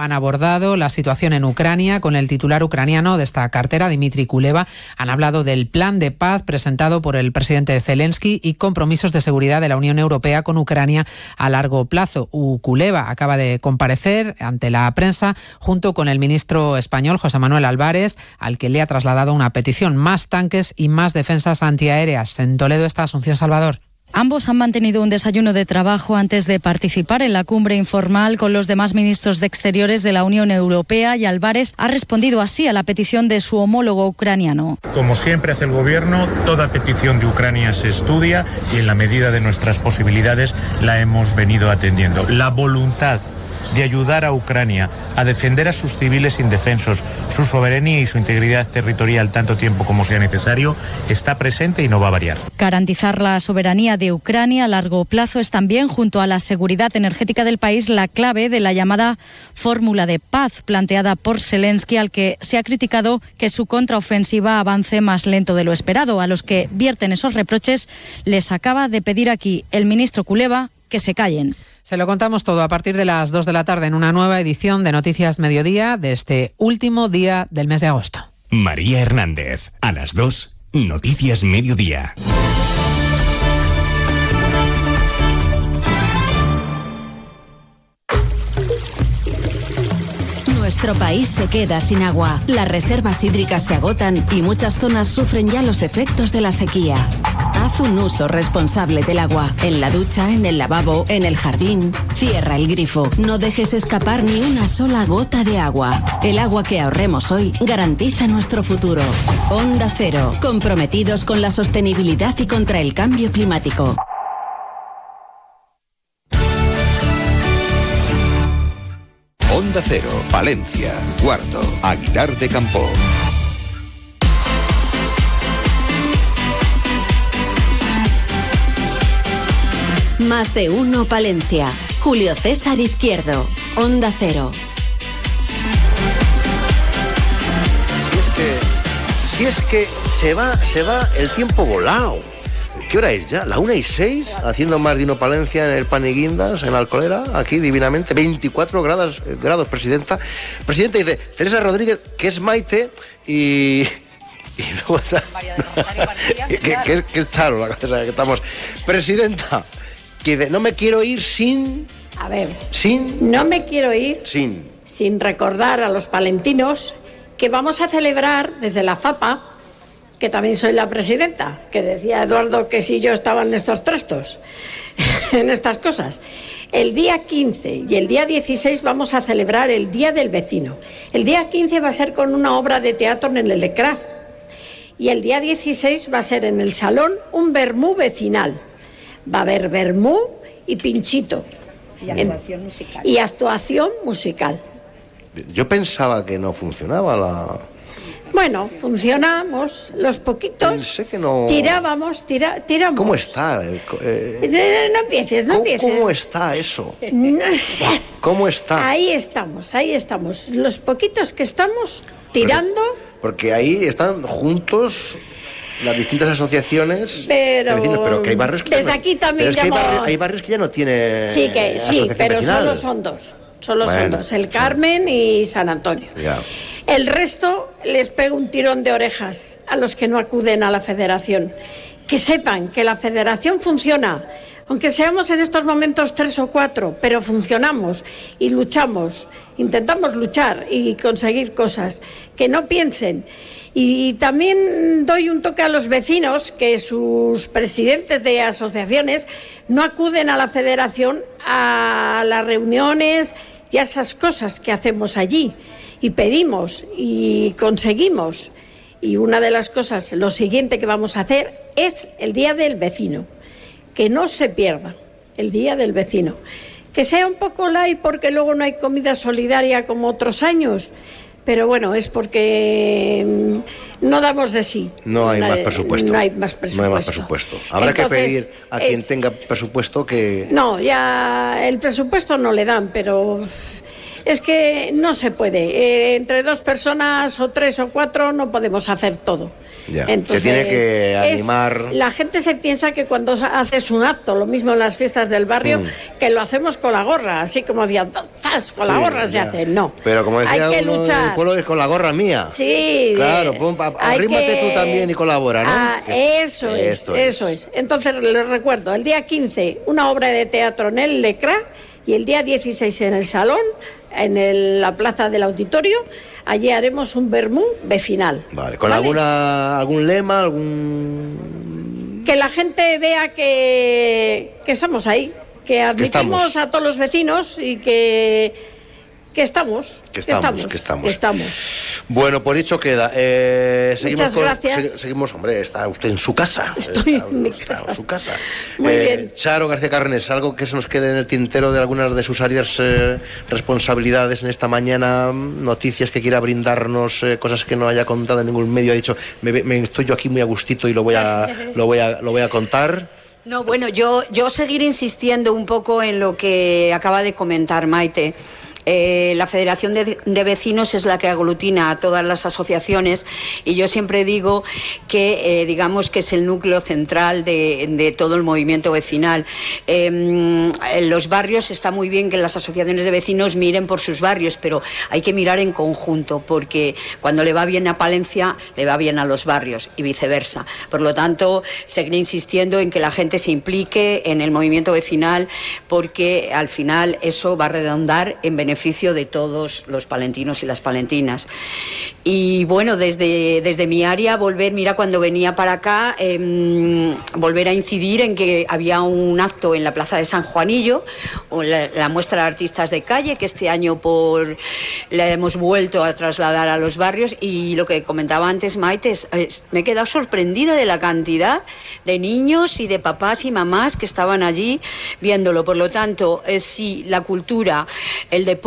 Han abordado la situación en Ucrania con el titular ucraniano de esta cartera, Dimitri Kuleva. Han hablado del plan de paz presentado por el presidente Zelensky y compromisos de seguridad de la Unión Europea con Ucrania a largo plazo. Kuleva acaba de comparecer ante la prensa junto con el ministro español José Manuel Álvarez, al que le ha trasladado una petición, más tanques y más defensas antiaéreas. En Toledo está Asunción Salvador. Ambos han mantenido un desayuno de trabajo antes de participar en la cumbre informal con los demás ministros de Exteriores de la Unión Europea y Álvarez ha respondido así a la petición de su homólogo ucraniano. Como siempre hace el Gobierno, toda petición de Ucrania se estudia y en la medida de nuestras posibilidades la hemos venido atendiendo. La voluntad de ayudar a Ucrania a defender a sus civiles indefensos, su soberanía y su integridad territorial tanto tiempo como sea necesario, está presente y no va a variar. Garantizar la soberanía de Ucrania a largo plazo es también, junto a la seguridad energética del país, la clave de la llamada fórmula de paz planteada por Zelensky, al que se ha criticado que su contraofensiva avance más lento de lo esperado. A los que vierten esos reproches les acaba de pedir aquí el ministro Kuleva que se callen. Se lo contamos todo a partir de las 2 de la tarde en una nueva edición de Noticias Mediodía de este último día del mes de agosto. María Hernández, a las 2, Noticias Mediodía. Nuestro país se queda sin agua. Las reservas hídricas se agotan y muchas zonas sufren ya los efectos de la sequía. Haz un uso responsable del agua. En la ducha, en el lavabo, en el jardín. Cierra el grifo. No dejes escapar ni una sola gota de agua. El agua que ahorremos hoy garantiza nuestro futuro. Onda Cero. Comprometidos con la sostenibilidad y contra el cambio climático. Onda Cero, Valencia, Guardo, Aguilar de Campo. Más de uno Palencia. Julio César Izquierdo. Onda Cero. Si es que se va, se va el tiempo volado. ¿Qué hora es ya? ¿La una y seis? Haciendo más Dino Palencia en el Paniguindas, en la Alcolera, aquí divinamente. 24 grados, eh, grados, presidenta. Presidenta dice, Teresa Rodríguez, que es Maite, y... Y luego está... que, que- que es Charo, la cosa que estamos... Presidenta, que no me quiero ir sin... A ver, Sin... no me quiero ir Sin... sin recordar a los palentinos que vamos a celebrar desde la FAPA, que también soy la presidenta, que decía Eduardo que si yo estaba en estos trastos, en estas cosas. El día 15 y el día 16 vamos a celebrar el Día del Vecino. El día 15 va a ser con una obra de teatro en el ECRAF y el día 16 va a ser en el salón un vermú vecinal. Va a haber vermú y pinchito. Y En- actuación musical. y actuación musical. Yo pensaba que no funcionaba la... Bueno, funcionamos, los poquitos. Pensé que no... Tirábamos, tira, tiramos. ¿Cómo está? el co- eh, Eh, No empieces, no ¿Cómo, empieces. cómo está eso? No sé. ¿Cómo está? Ahí estamos, ahí estamos. Los poquitos que estamos tirando, Porque ahí están juntos las distintas asociaciones Pero- de vecinos, pero que hay barrios que ya desde no- aquí también pero es que hay, barrios, hay barrios que ya no tiene sí que sí, pero solo son dos. Solo son dos, el Carmen y San Antonio. Ya. El resto les pego un tirón de orejas a los que no acuden a la federación. Que sepan que la federación funciona, aunque seamos en estos momentos tres o cuatro, pero funcionamos y luchamos, intentamos luchar y conseguir cosas. Que no piensen. Y también doy un toque a los vecinos que sus presidentes de asociaciones no acuden a la federación a las reuniones y a esas cosas que hacemos allí y pedimos y conseguimos. Y una de las cosas, lo siguiente que vamos a hacer es el Día del Vecino. Que no se pierda el Día del Vecino. Que sea un poco light porque luego no hay comida solidaria como otros años. Pero bueno, es porque mm, no damos de sí. No hay más presupuesto. No hay más presupuesto. No hay más presupuesto. Habrá Entonces, que pedir a quien es- tenga presupuesto que... no, ya el presupuesto no le dan, pero es que no se puede. Eh, entre dos personas o tres o cuatro no podemos hacer todo. Ya. Entonces, se tiene que es- animar... la gente se piensa que cuando haces un acto, lo mismo en las fiestas del barrio, Mm. que lo hacemos con la gorra, así como decían, ¡zas! con la gorra se hace. No. Pero como decía Hay que uno luchar. del pueblo, es con la gorra mía. Sí. Claro, arrímate que- tú también y colabora, ¿no? Ah, eso es, eso es. Entonces les recuerdo, el día 15 una obra de teatro en el Lecra y el día 16 en el Salón, en el- la plaza del auditorio, allí haremos un vermú vecinal. Vale, ¿Con ¿Vale? alguna algún lema, algún... que la gente vea que, que estamos ahí, que admitimos a todos los vecinos y que que estamos, que estamos, que estamos. Bueno, por dicho queda. Eh, seguimos Muchas gracias. seguimos, hombre, está usted en su casa. Estoy en mi casa. en su casa. Muy Eh, bien. Charo García Carnes, algo que se nos quede en el tintero de algunas de sus áreas eh, responsabilidades en esta mañana, noticias que quiera brindarnos, eh, cosas que no haya contado en ningún medio. Ha dicho, me, ve- me estoy yo aquí muy a gustito y lo voy a, lo voy a, lo voy a contar. No, bueno, yo, yo seguir insistiendo un poco en lo que acaba de comentar Maite. Eh, la Federación de, Vecinos es la que aglutina a todas las asociaciones y yo siempre digo que, eh, digamos, que es el núcleo central de, todo el movimiento vecinal. Eh, en los barrios está muy bien que las asociaciones de vecinos miren por sus barrios, pero hay que mirar en conjunto porque cuando le va bien a Palencia, le va bien a los barrios y viceversa. Por lo tanto, seguiré insistiendo en que la gente se implique en el movimiento vecinal porque al final eso va a redondar en beneficio de todos los palentinos y las palentinas. Y bueno, desde, desde mi área, volver, mira, cuando venía para acá, em, volver a incidir en que había un acto en la Plaza de San Juanillo, la, la muestra de artistas de calle, que este año por la hemos vuelto a trasladar a los barrios. Y lo que comentaba antes Maite, es- es- me he quedado sorprendida de la cantidad de niños y de papás y mamás que estaban allí viéndolo. Por lo tanto, eh, si la cultura, el deporte,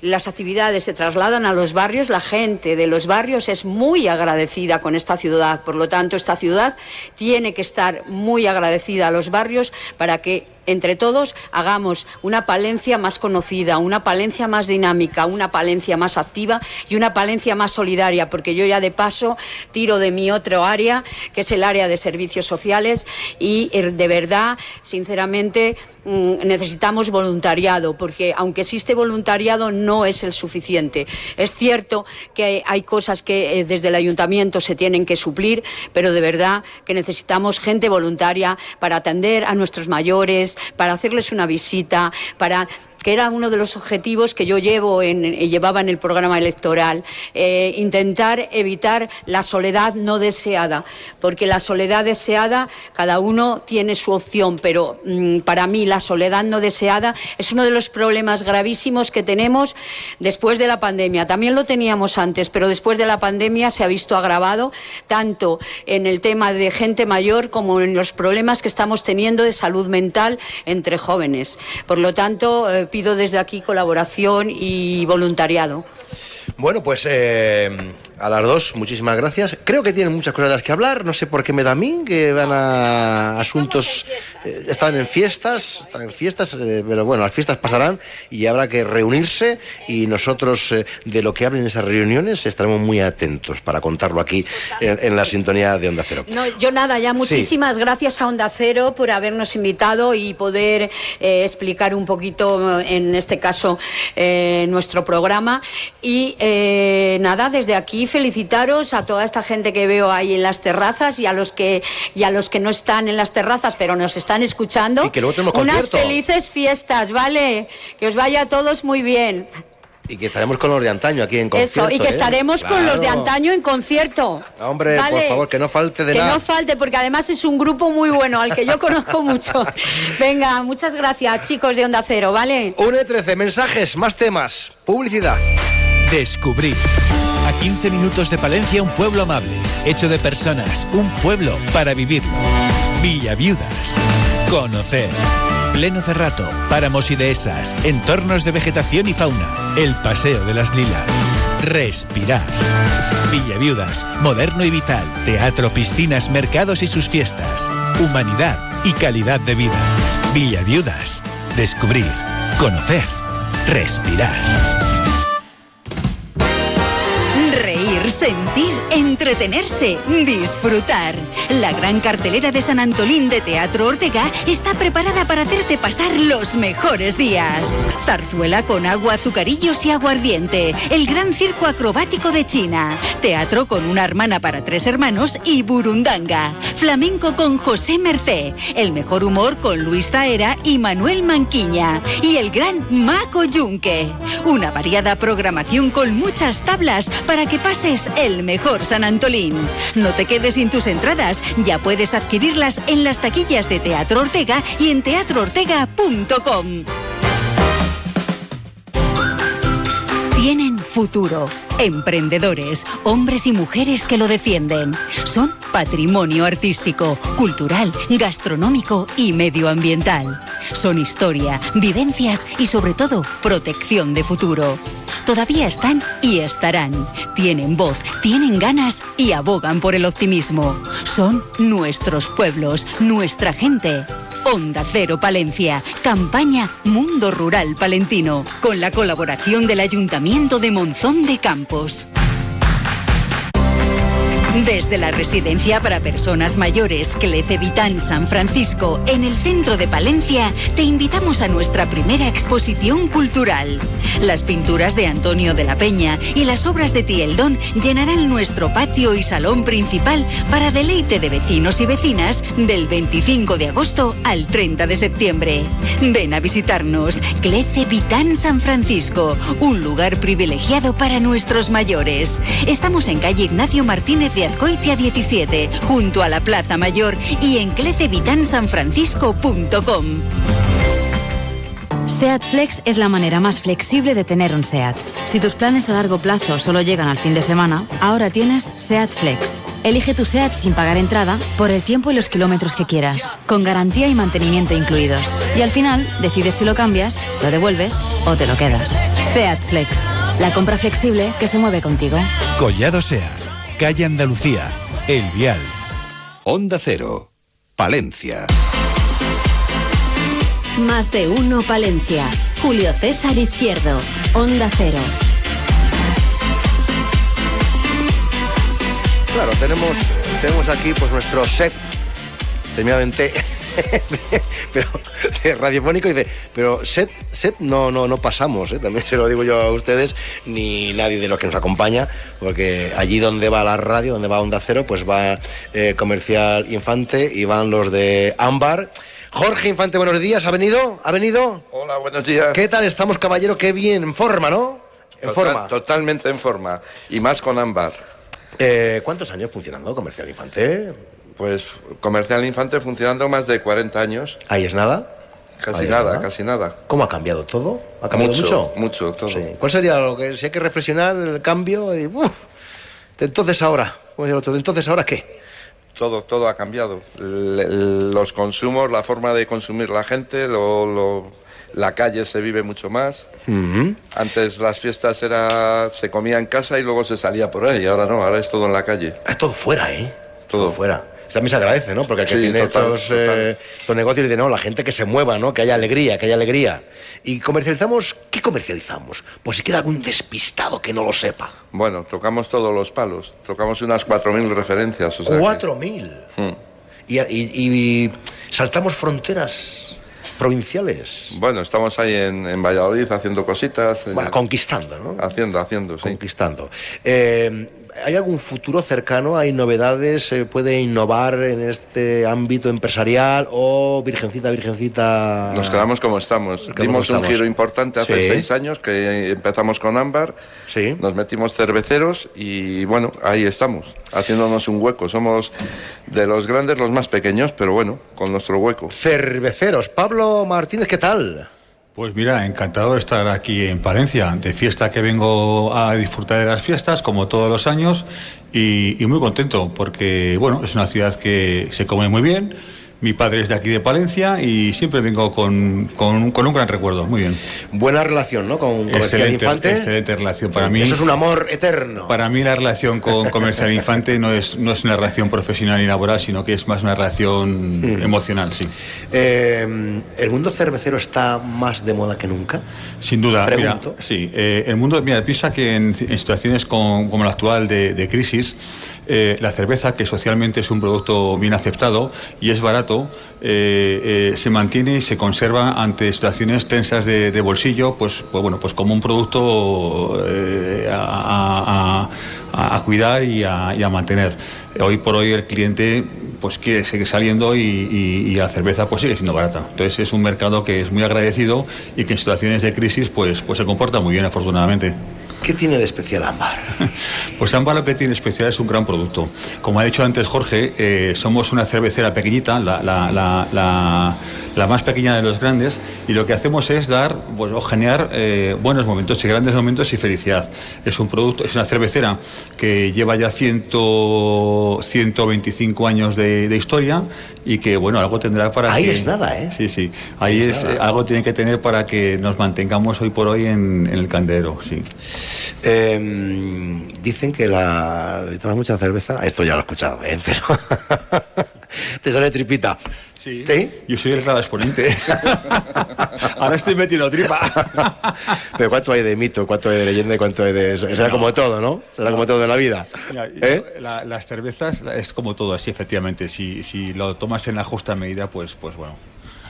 las actividades se trasladan a los barrios, la gente de los barrios es muy agradecida con esta ciudad. Por lo tanto, esta ciudad tiene que estar muy agradecida a los barrios para que entre todos hagamos una Palencia más conocida, una Palencia más dinámica, una Palencia más activa y una Palencia más solidaria, porque yo ya de paso tiro de mi otro área, que es el área de servicios sociales, y eh, de verdad, sinceramente, mm, necesitamos voluntariado, porque aunque existe voluntariado no es el suficiente. Es cierto que hay cosas que eh, desde el ayuntamiento se tienen que suplir, pero de verdad que necesitamos gente voluntaria para atender a nuestros mayores, para hacerles una visita, para que era uno de los objetivos que yo llevo en, eh, llevaba en el programa electoral, eh, intentar evitar la soledad no deseada, porque la soledad deseada cada uno tiene su opción, pero mm, para mí la soledad no deseada es uno de los problemas gravísimos que tenemos después de la pandemia. También lo teníamos antes, pero después de la pandemia se ha visto agravado tanto en el tema de gente mayor como en los problemas que estamos teniendo de salud mental entre jóvenes. Por lo tanto, eh, pido desde aquí colaboración y voluntariado. Bueno, pues eh, a las dos, muchísimas gracias. Creo que tienen muchas cosas de las que hablar. No sé por qué me da a mí que van a asuntos. eh, están en fiestas, están en fiestas, eh, pero bueno, las fiestas pasarán y habrá que reunirse. Y nosotros, eh, de lo que hablen en esas reuniones, estaremos muy atentos para contarlo aquí en, en la sintonía de Onda Cero. No, yo nada, ya muchísimas gracias a Onda Cero por habernos invitado y poder explicar un poquito, en este caso, nuestro programa. Y eh, nada, desde aquí felicitaros a toda esta gente que veo ahí en las terrazas y a los que, y a los que no están en las terrazas, pero nos están escuchando. Y que luego tenemos Unas concierto. felices fiestas, ¿vale? Que os vaya a todos muy bien. Y que estaremos con los de antaño aquí en concierto. Eso, y que ¿eh? estaremos con los de antaño en concierto. Hombre, por favor, que no falte de que nada. no falte, porque además es un grupo muy bueno, al que yo conozco mucho. Venga, muchas gracias, chicos de Onda Cero, ¿vale? 1 de 13, mensajes, más temas, publicidad. Descubrir. A 15 minutos de Palencia, un pueblo amable, hecho de personas, un pueblo para vivirlo. Villaviudas. Conocer. Pleno Cerrato, páramos y dehesas, entornos de vegetación y fauna, el paseo de las lilas. Respirar. Villaviudas, moderno y vital, teatro, piscinas, mercados y sus fiestas. Humanidad y calidad de vida. Villaviudas. Descubrir. Conocer. Respirar. Sentir, entretenerse, disfrutar. La gran cartelera de San Antolín de Teatro Ortega está preparada para hacerte pasar los mejores días. Zarzuela con agua, azucarillos y aguardiente. El gran circo acrobático de China. Teatro con una hermana para tres hermanos y burundanga. Flamenco con José Mercé. El mejor humor con Luis Zaera y Manuel Manquiña. Y el gran Maco Yunque. Una variada programación con muchas tablas para que pases el mejor San Antolín. No te quedes sin tus entradas, ya puedes adquirirlas en las taquillas de Teatro Ortega y en teatroortega.com. Tienen futuro. Emprendedores, hombres y mujeres que lo defienden. Son patrimonio artístico, cultural, gastronómico y medioambiental. Son historia, vivencias y sobre todo protección de futuro. Todavía están y estarán. Tienen voz, tienen ganas y abogan por el optimismo. Son nuestros pueblos, nuestra gente. Onda Cero Palencia, campaña Mundo Rural Palentino, con la colaboración del Ayuntamiento de Monzón de Campos. Desde la residencia para personas mayores Clece Vitán San Francisco, en el centro de Palencia, te invitamos a nuestra primera exposición cultural. Las pinturas de Antonio de la Peña y las obras de Tieldón llenarán nuestro patio y salón principal para deleite de vecinos y vecinas del 25 de agosto al 30 de septiembre. Ven a visitarnos, Clece Vitán San Francisco, un lugar privilegiado para nuestros mayores. Estamos en calle Ignacio Martínez de Azcoitia 17, junto a la Plaza Mayor y en clecevitansanfrancisco.com. SEAT Flex es la manera más flexible de tener un SEAT. Si tus planes a largo plazo solo llegan al fin de semana, ahora tienes SEAT Flex. Elige tu SEAT sin pagar entrada por el tiempo y los kilómetros que quieras, con garantía y mantenimiento incluidos. Y al final, decides si lo cambias, lo devuelves o te lo quedas. SEAT Flex, la compra flexible que se mueve contigo. Collado SEAT, calle Andalucía, El Vial. Onda Cero, Palencia. Más de uno Palencia. Julio César Izquierdo. Onda Cero. Claro, tenemos, tenemos aquí pues nuestro set, terminadamente, pero de radiofónico y de, pero set, set no, no, no pasamos, ¿eh? también se lo digo yo a ustedes, ni nadie de los que nos acompaña, porque allí donde va la radio, donde va Onda Cero, pues va eh, Comercial Infante y van los de Ámbar. Jorge Infante, buenos días, ¿ha venido? ¿Ha venido? Hola, buenos días. ¿Qué tal estamos, caballero? Qué bien, en forma, ¿no? En Total- forma. Totalmente en forma. Y más con ámbar. Eh, ¿Cuántos años funcionando Comercial Infante? Pues Comercial Infante funcionando más de 40 años. ¿Ahí es nada? Casi Ahí nada, nada. casi nada. ¿Cómo ha cambiado todo? ¿Ha cambiado mucho? Mucho, todo. Sí. ¿Cuál sería lo que si hay que reflexionar el cambio? Y, uf, de entonces ahora, decía el otro, de entonces ahora qué? Todo, todo ha cambiado. Los consumos, la forma de consumir la gente, lo- lo- la calle se vive mucho más. Antes las fiestas era se comía en casa y luego se salía por ahí. Ahora no, ahora es todo en la calle. Es todo fuera, ¿eh? Todo, fuera. También se agradece, ¿no? Porque el que Sí, tiene total, estos, total. eh, estos negocios dice, no, la gente que se mueva, ¿no? Que haya alegría, que haya alegría. Y comercializamos, ¿qué comercializamos? Pues si queda algún despistado que no lo sepa. Bueno, tocamos todos los palos. Tocamos unas 4.000 referencias. o sea que- Cuatro mil. Hmm. Y, y- y saltamos fronteras provinciales. Bueno, estamos ahí en, en Valladolid haciendo cositas. eh, Bueno, conquistando, ¿no? Haciendo, haciendo, sí. Conquistando. Eh, ¿Hay algún futuro cercano? ¿Hay novedades? ¿Se puede innovar en este ámbito empresarial? ¿O virgencita, virgencita? Nos quedamos como estamos. Como Dimos un estamos. giro importante hace Sí. seis años que empezamos con ámbar. Nos metimos cerveceros y bueno, ahí estamos, haciéndonos un hueco. Somos de los grandes los más pequeños, pero bueno, con nuestro hueco. Cerveceros. Pablo Martínez, ¿qué tal? Pues mira, encantado de estar aquí en Palencia, de fiesta que vengo a disfrutar de las fiestas, como todos los años, y, muy contento, porque bueno, es una ciudad que se come muy bien. Mi padre es de aquí de Palencia y siempre vengo con, con- con un gran recuerdo. Muy bien. Buena relación, ¿no? Con Comercial Excelente, Infante. excelente relación para mí. Eso es un amor eterno. Para mí la relación con Comercial Infante no es, no es una relación profesional y laboral, sino que es más una relación emocional, sí. Eh, ¿El mundo cervecero está más de moda que nunca? Sin duda, mira, Pregunto. sí. eh, el mundo, mira, piensa que en, en situaciones con- como la actual de, de crisis, eh, la cerveza, que socialmente es un producto bien aceptado y es barato, eh, eh, se mantiene y se conserva ante situaciones tensas de, bolsillo, pues, pues bueno, pues como un producto eh, a, cuidar y a, y a mantener. Hoy por hoy el cliente pues quiere seguir saliendo y, y- y la cerveza pues sigue siendo barata. Entonces es un mercado que es muy agradecido y que en situaciones de crisis pues, pues se comporta muy bien afortunadamente. ¿Qué tiene de especial Ámbar? Pues Ámbar lo que tiene especial es un gran producto. Como ha dicho antes Jorge, eh, somos una cervecera pequeñita, la, la- la- la- la más pequeña de los grandes, y lo que hacemos es dar pues, o generar eh, buenos momentos y grandes momentos y felicidad. Es un producto, es una cervecera que lleva ya 100, 125 años de, de historia y que bueno, algo tendrá para Ahí que. es nada, ¿eh? Sí, sí. Ahí es es, algo tiene que tener para que nos mantengamos hoy por hoy en, en el candero, sí. Eh, dicen que la. ¿Le tomas mucha cerveza? Esto ya lo he escuchado, ¿eh? Pero. Te sale tripita. Sí. Yo soy el gran exponente. Ahora estoy metiendo tripa. Pero ¿cuánto hay de mito? ¿Cuánto hay de leyenda? y ¿Cuánto hay de eso? Será No. como todo, ¿no? Será como todo en la vida. Mira, yo- ¿Eh? la- las cervezas es como todo, así efectivamente. Si, si lo tomas en la justa medida, pues, pues bueno.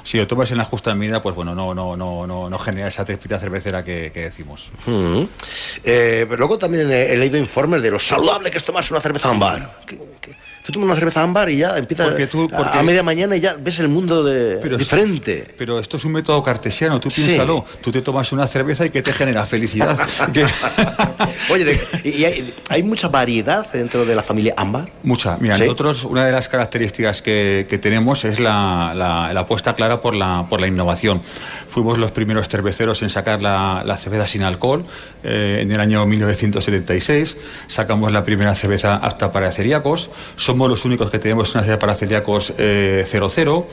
Si lo tomas en la justa medida, pues bueno, no, no, no, no, no genera esa tripita cervecera que, que decimos. Mm. Eh, pero luego también he, he leído informes de lo saludable que es tomarse una cerveza. Que- que- Tú tomas una cerveza ámbar y ya empiezas Porque tú- a- porque- a media mañana y ya ves el mundo de diferente. Pero esto es un método cartesiano, tú Sí. piénsalo. Tú te tomas una cerveza y que te genera felicidad. Oye, de- y, y hay, hay mucha variedad dentro de la familia ámbar. Mucha. Mira, ¿Sí? nosotros una de las características que, que tenemos es la, la- la apuesta clara por la, por la innovación. Fuimos los primeros cerveceros en sacar la, la cerveza sin alcohol eh, en el año 1976. Sacamos la primera cerveza apta para celíacos. Somos los únicos que tenemos una cerveza para celíacos eh, 00.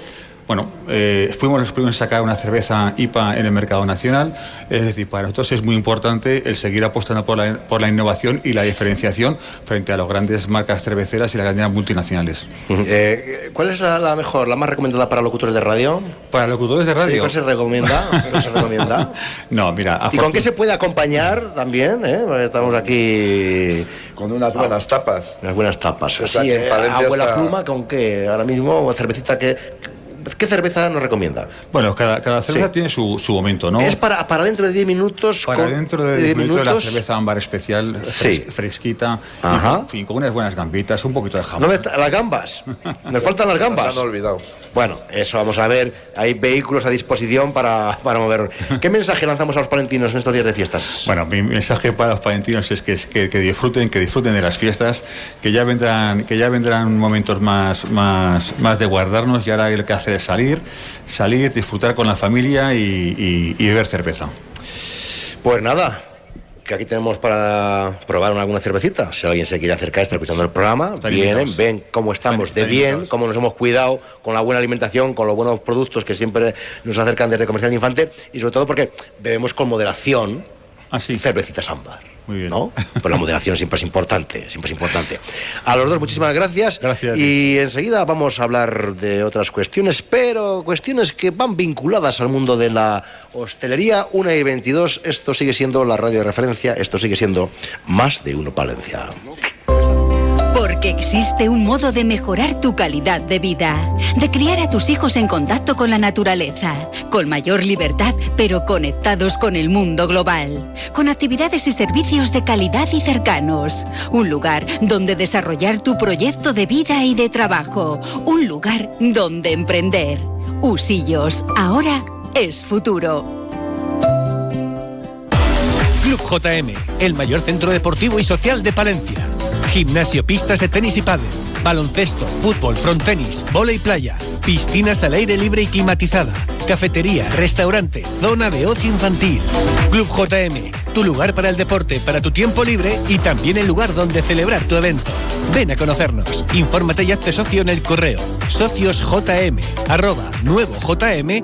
Bueno, eh, fuimos los primeros en sacar una cerveza IPA en el mercado nacional. Es decir, para nosotros es muy importante el seguir apostando por la, por la innovación y la diferenciación frente a las grandes marcas cerveceras y las grandes multinacionales. Eh, ¿Cuál es la, la mejor, la más recomendada para locutores de radio? Para locutores de radio. Sí, ¿Cuál se recomienda? ¿Cuál se recomienda? No, mira, ¿Y con qué se puede acompañar también? eh? Estamos aquí... Con unas buenas tapas. Unas buenas tapas. O sea, Sí, que en eh, abuela está- pluma, ¿con qué? Ahora mismo, cervecita que... ¿Qué cerveza nos recomienda? Bueno, cada, cada cerveza Sí. tiene su, su momento, ¿no? Es para, para dentro de 10 minutos. Para con- dentro de 10 minutos, la cerveza ámbar especial, Sí. fres- fresquita, y, Ajá. en fin, con unas buenas gambitas, un poquito de jamón. ¿Dónde están las gambas? Nos faltan las gambas. Han olvidado. Bueno, eso vamos a ver. Hay vehículos a disposición para, para mover. ¿Qué mensaje lanzamos a los palentinos en estos días de fiestas? Bueno, mi mensaje para los palentinos es que, que, que disfruten, que disfruten de las fiestas, que ya vendrán, que ya vendrán momentos más, más, más de guardarnos y ahora lo que hacer es salir, salir, disfrutar con la familia y, y- y beber cerveza. Pues nada, que aquí tenemos para probar alguna cervecita. Si alguien se quiere acercar, está escuchando el programa, vienen, invitados. ven cómo estamos de bien, invitados. cómo nos hemos cuidado con la buena alimentación, con los buenos productos que siempre nos acercan desde Comercial Infante y sobre todo porque bebemos con moderación cervecitas ámbar. Muy bien. ¿no? Pues la moderación siempre es importante, siempre es importante. A los dos, muchísimas gracias. Gracias. Y enseguida vamos a hablar de otras cuestiones, pero cuestiones que van vinculadas al mundo de la hostelería. 1 y 22, esto sigue siendo la radio de referencia, esto sigue siendo más de uno Palencia. Porque existe un modo de mejorar tu calidad de vida, de criar a tus hijos en contacto con la naturaleza, con mayor libertad, pero conectados con el mundo global, con actividades y servicios de calidad y cercanos, un lugar donde desarrollar tu proyecto de vida y de trabajo, un lugar donde emprender. Usillos, ahora es futuro. Club JM, el mayor centro deportivo y social de Palencia. Gimnasio, pistas de tenis y pádel, baloncesto, fútbol, frontenis, y playa, piscinas al aire libre y climatizada, cafetería, restaurante, zona de ocio infantil. Club JM, tu lugar para el deporte, para tu tiempo libre y también el lugar donde celebrar tu evento. Ven a conocernos. Infórmate y hazte socio en el correo sociosjm arroba nuevojm.org.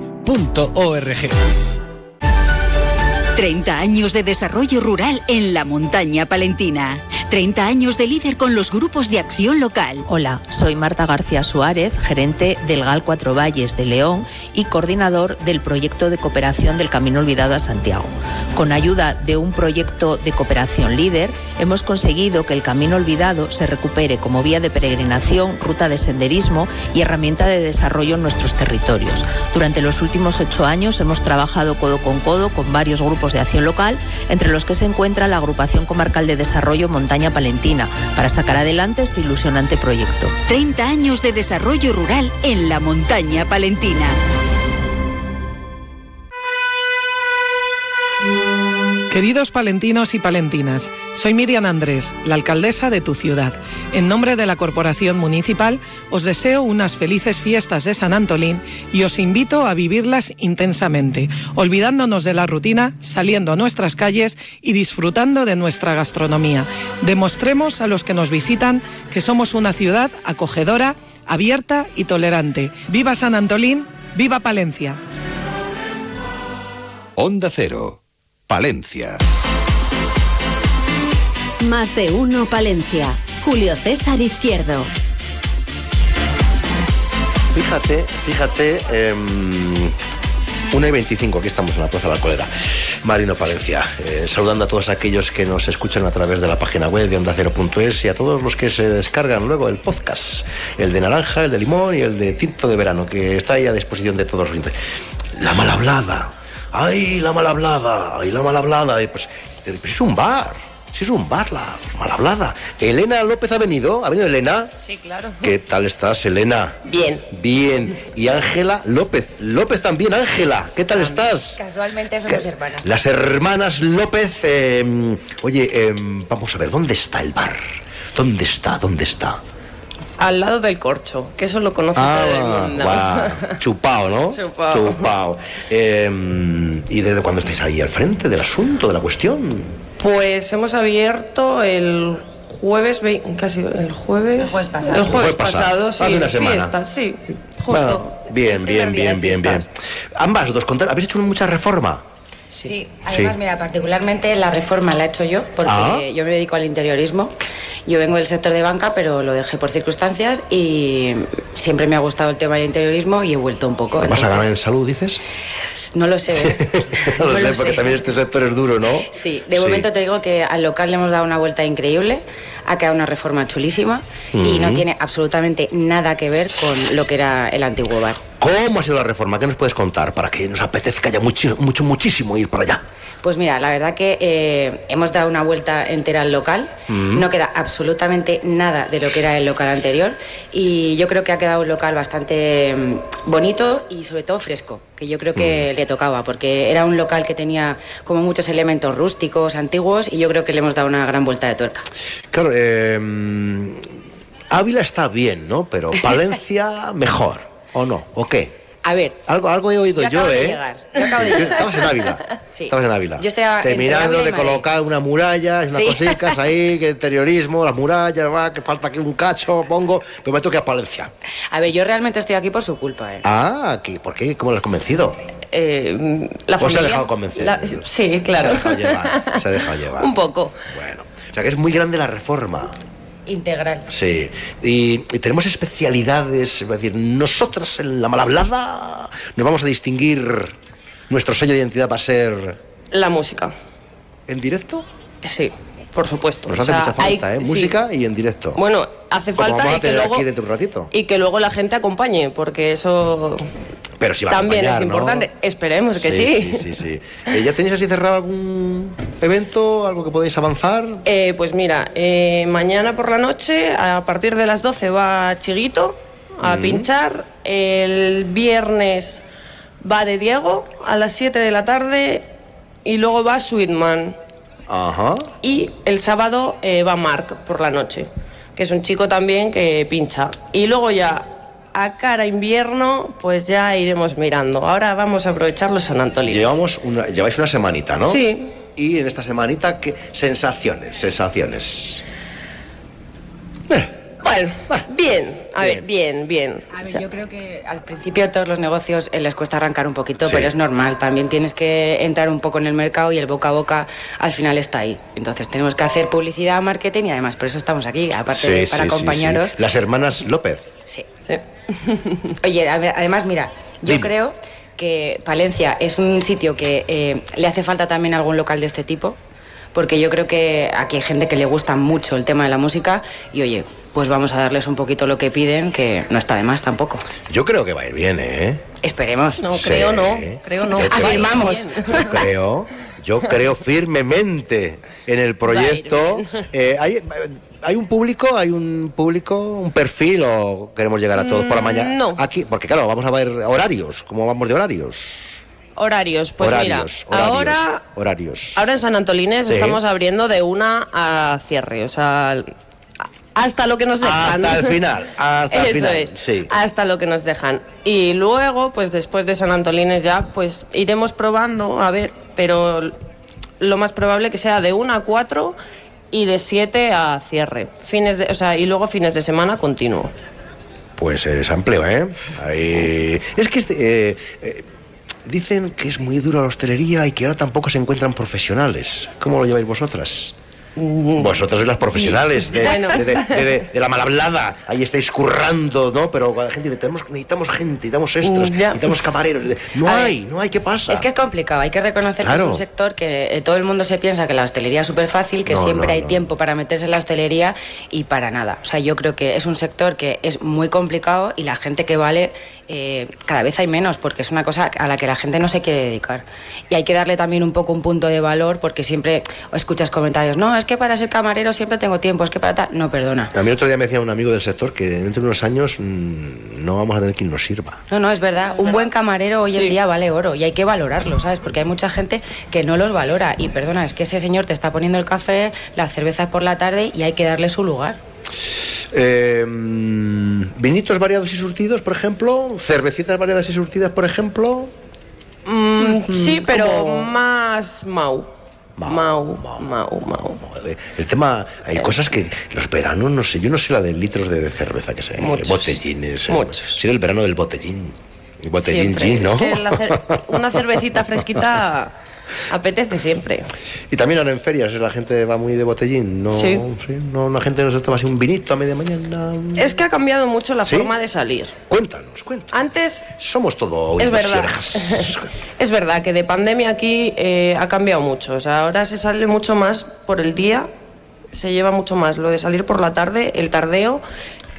30 años de desarrollo rural en la montaña palentina. 30 años de líder con los grupos de acción local. Hola, soy Marta García Suárez, gerente del GAL Cuatro Valles de León y coordinador del proyecto de cooperación del Camino Olvidado a Santiago. Con ayuda de un proyecto de cooperación líder, hemos conseguido que el Camino Olvidado se recupere como vía de peregrinación, ruta de senderismo y herramienta de desarrollo en nuestros territorios. Durante los últimos ocho años hemos trabajado codo con codo con varios grupos de acción local, entre los que se encuentra la Agrupación Comarcal de Desarrollo Montaña Palentina, para sacar adelante este ilusionante proyecto. 30 años de desarrollo rural en la montaña palentina. Queridos palentinos y palentinas, soy Miriam Andrés, la alcaldesa de tu ciudad. En nombre de la Corporación Municipal, os deseo unas felices fiestas de San Antolín y os invito a vivirlas intensamente, olvidándonos de la rutina, saliendo a nuestras calles y disfrutando de nuestra gastronomía. Demostremos a los que nos visitan que somos una ciudad acogedora, abierta y tolerante. ¡Viva San Antolín! ¡Viva Palencia! Onda Cero. Palencia. Más de uno Palencia. Julio César Izquierdo. Fíjate, fíjate, eh, 1 y 25, aquí estamos en la Plaza de la Colera. Marino Palencia, eh, saludando a todos aquellos que nos escuchan a través de la página web de ondacero.es y a todos los que se descargan luego el podcast, el de naranja, el de limón y el de tinto de verano, que está ahí a disposición de todos. La mal hablada, ¡ay, la mal hablada! ¡ay, la mal hablada! Y pues, pues es un bar, sí es un bar, la mal hablada. Elena López ha venido, ¿ha venido Elena? Sí, claro. ¿Qué tal estás, Elena? Bien. Bien. Y Ángela López. López también, Ángela. ¿Qué tal estás? Casualmente somos hermanas. Las hermanas López. eh, oye, eh, vamos a ver, ¿dónde está el bar? ¿Dónde está? ¿Dónde está? Al lado del corcho, que eso lo conoce todo el mundo. Ah. Chupao, ¿no? Chupao. Chupao. Eh, ¿Y desde cuándo estáis ahí al frente del asunto, de la cuestión? Pues hemos abierto el jueves, casi el jueves. El jueves pasado. El jueves pasado, sí. Hace una semana. Fiesta, sí. Justo. Bueno, bien, bien, bien, bien, bien. Ambas dos, contar, ¿habéis hecho mucha reforma? Sí, además, Sí. mira, particularmente la reforma la he hecho yo, porque Ah. yo me dedico al interiorismo. Yo vengo del sector de banca, pero lo dejé por circunstancias y siempre me ha gustado el tema del interiorismo y he vuelto un poco. ¿Vas a ganar en salud, dices? No lo sé. ¿eh? no lo sé, lo porque sé. también este sector es duro, ¿no? Sí, de momento te digo que al local le hemos dado una vuelta increíble, ha quedado una reforma chulísima y no tiene absolutamente nada que ver con lo que era el antiguo bar. ¿Cómo ha sido la reforma? ¿Qué nos puedes contar para que nos apetezca ya mucho, mucho muchísimo ir para allá? Pues mira, la verdad que eh, hemos dado una vuelta entera al local. Mm. No queda absolutamente nada de lo que era el local anterior. Y yo creo que ha quedado un local bastante mm, bonito y sobre todo fresco, que yo creo que le tocaba, porque era un local que tenía como muchos elementos rústicos, antiguos, y yo creo que le hemos dado una gran vuelta de tuerca. Claro, eh, Ávila está bien, ¿no? Pero Palencia mejor, ¿o no? ¿O qué? A ver. Algo, algo he oído Yo yo, acabo de ¿eh? llegar, yo acabo de llegar. Estabas en Ávila. Sí. Estabas en Ávila. Yo estaba Terminando de colocar una muralla, unas Sí. cositas ahí, que interiorismo, las murallas, va, que falta aquí un cacho, pongo, pero me toca a Palencia. A ver, yo realmente estoy aquí por su culpa, ¿eh? Ah, aquí, ¿por qué? ¿Cómo lo has convencido? Eh, la ¿O se ha familia- dejado convencer? la- sí, claro. Se ha dejado llevar, se ha dejado llevar. Un poco. Bueno, o sea que es muy grande la reforma. Integral. Sí, y, y tenemos especialidades, es decir, nosotras en la mal hablada nos vamos a distinguir, nuestro sello de identidad va a ser... La música. ¿En directo? Sí, por supuesto. Nos O hace sea, mucha falta, hay- ¿eh? sí. Música y en directo. Bueno, hace Como falta vamos a y que, luego, aquí dentro de un ratito. y que luego la gente acompañe, porque eso Pero sí va a también es acompañar, ¿no? importante. Esperemos que sí. Sí, sí, sí. Eh, ¿Ya tenéis así cerrado algún evento, algo que podéis avanzar? Eh, pues mira, eh, mañana por la noche, a partir de las 12 va Chiguito a Mm. pinchar. El viernes va de Diego a las 7 de la tarde y luego va Sweetman. Ajá. Y el sábado eh, va Mark por la noche, que es un chico también que pincha. Y luego ya a cara invierno, pues ya iremos mirando. Ahora vamos a aprovechar los San Antolín. Llevamos una, lleváis una semanita, ¿no? Sí. Y en esta semanita, ¿qué sensaciones? Sensaciones. Bueno, bien, a ver, bien, bien. A ver, O sea, yo creo que al principio a todos los negocios eh, les cuesta arrancar un poquito, Sí. pero es normal. También tienes que entrar un poco en el mercado y el boca a boca al final está ahí. Entonces tenemos que hacer publicidad, marketing y además por eso estamos aquí, aparte de para sí, sí, acompañaros. sí. Las hermanas López. Sí. Oye, a ver, además, mira, yo Dime. creo que Palencia es un sitio que eh, le hace falta también algún local de este tipo, porque yo creo que aquí hay gente que le gusta mucho el tema de la música y oye, pues vamos a darles un poquito lo que piden, que no está de más tampoco. Yo creo que va a ir bien, ¿eh? Esperemos. No, Sí. creo no, creo no. Yo creo- Afirmamos. Yo creo, yo creo firmemente en el proyecto. Eh, hay, hay un público, hay un público, un perfil o queremos llegar a todos por la mañana. Mm, no. Aquí, porque claro, vamos a ver horarios, cómo vamos de horarios. Horarios, pues horarios, mira, horarios, ahora, horarios. ahora en San Antolines Sí. estamos abriendo de una a cierre, o sea, hasta lo que nos dejan. Hasta el final, hasta el Eso final. es, Sí. hasta lo que nos dejan. Y luego, pues después de San Antolines ya, pues iremos probando, a ver, pero lo más probable que sea de una a cuatro y de siete a cierre. Fines de, o sea, y luego fines de semana continuo. Pues es amplio, ¿eh? Ahí- Es que este, eh, eh, dicen que es muy dura la hostelería y que ahora tampoco se encuentran profesionales. ¿Cómo lo lleváis vosotras? Vosotras sois las profesionales de, Bueno. de- de- la mal hablada. Ahí estáis currando, ¿no? Pero la gente dice, tenemos, necesitamos gente, necesitamos extras, necesitamos camareros. No A ver, hay, no hay, ¿qué pasa? Es que es complicado, hay que reconocer que es un sector que eh, todo el mundo se piensa que la hostelería es súper fácil, que No, siempre no, hay no. tiempo para meterse en la hostelería y para nada. O sea, yo creo que es un sector que es muy complicado y la gente que vale eh, cada vez hay menos porque es una cosa a la que la gente no se quiere dedicar. Y hay que darle también un poco un punto de valor porque siempre escuchas comentarios, no, es que para ser camarero siempre tengo tiempo, es que para tal... No, perdona. A mí el otro día me decía un amigo del sector que dentro de unos años mm, no vamos a tener quien nos sirva. No, no, es verdad. Un buen camarero hoy en día vale oro y hay que valorarlo, ¿sabes? Porque hay mucha gente que no los valora. Y perdona, es que ese señor te está poniendo el café, las cervezas por la tarde y hay que darle su lugar. Eh, mm, vinitos variados y surtidos, por ejemplo. Cervecitas variadas y surtidas, por ejemplo. Mm, sí, pero más mau. Mau, mau, mau. El tema, hay cosas que los veranos, no sé, yo no sé la de litros de, de cerveza que sé, Muchos. botellines. eh, Muchos. Sí, del verano del botellín. El botellín Siempre. gin, ¿no? Es que cer- una cervecita fresquita apetece siempre. Y también ahora en ferias la gente va muy de botellín, ¿no? Sí. no la gente no se toma así un vinito a media mañana. Es que ha cambiado mucho la ¿Sí? forma de salir. Cuéntanos, cuéntanos. Antes Somos todo es verdad. orejas. es verdad que de pandemia aquí eh, ha cambiado mucho. O sea, ahora se sale mucho más por el día, se lleva mucho más lo de salir por la tarde, el tardeo.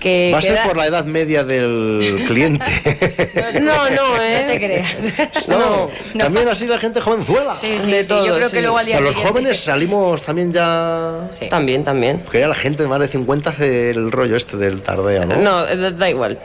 Que Va a ser por la edad media del cliente. No, no, ¿eh? No te creas. No, también así la gente jovenzuela. Sí, sí, sí, yo creo que luego al día Pero los jóvenes salimos también ya... También, también. Porque ya la gente de más de 50 hace el rollo este del tardeo, ¿no? No, eh, da igual.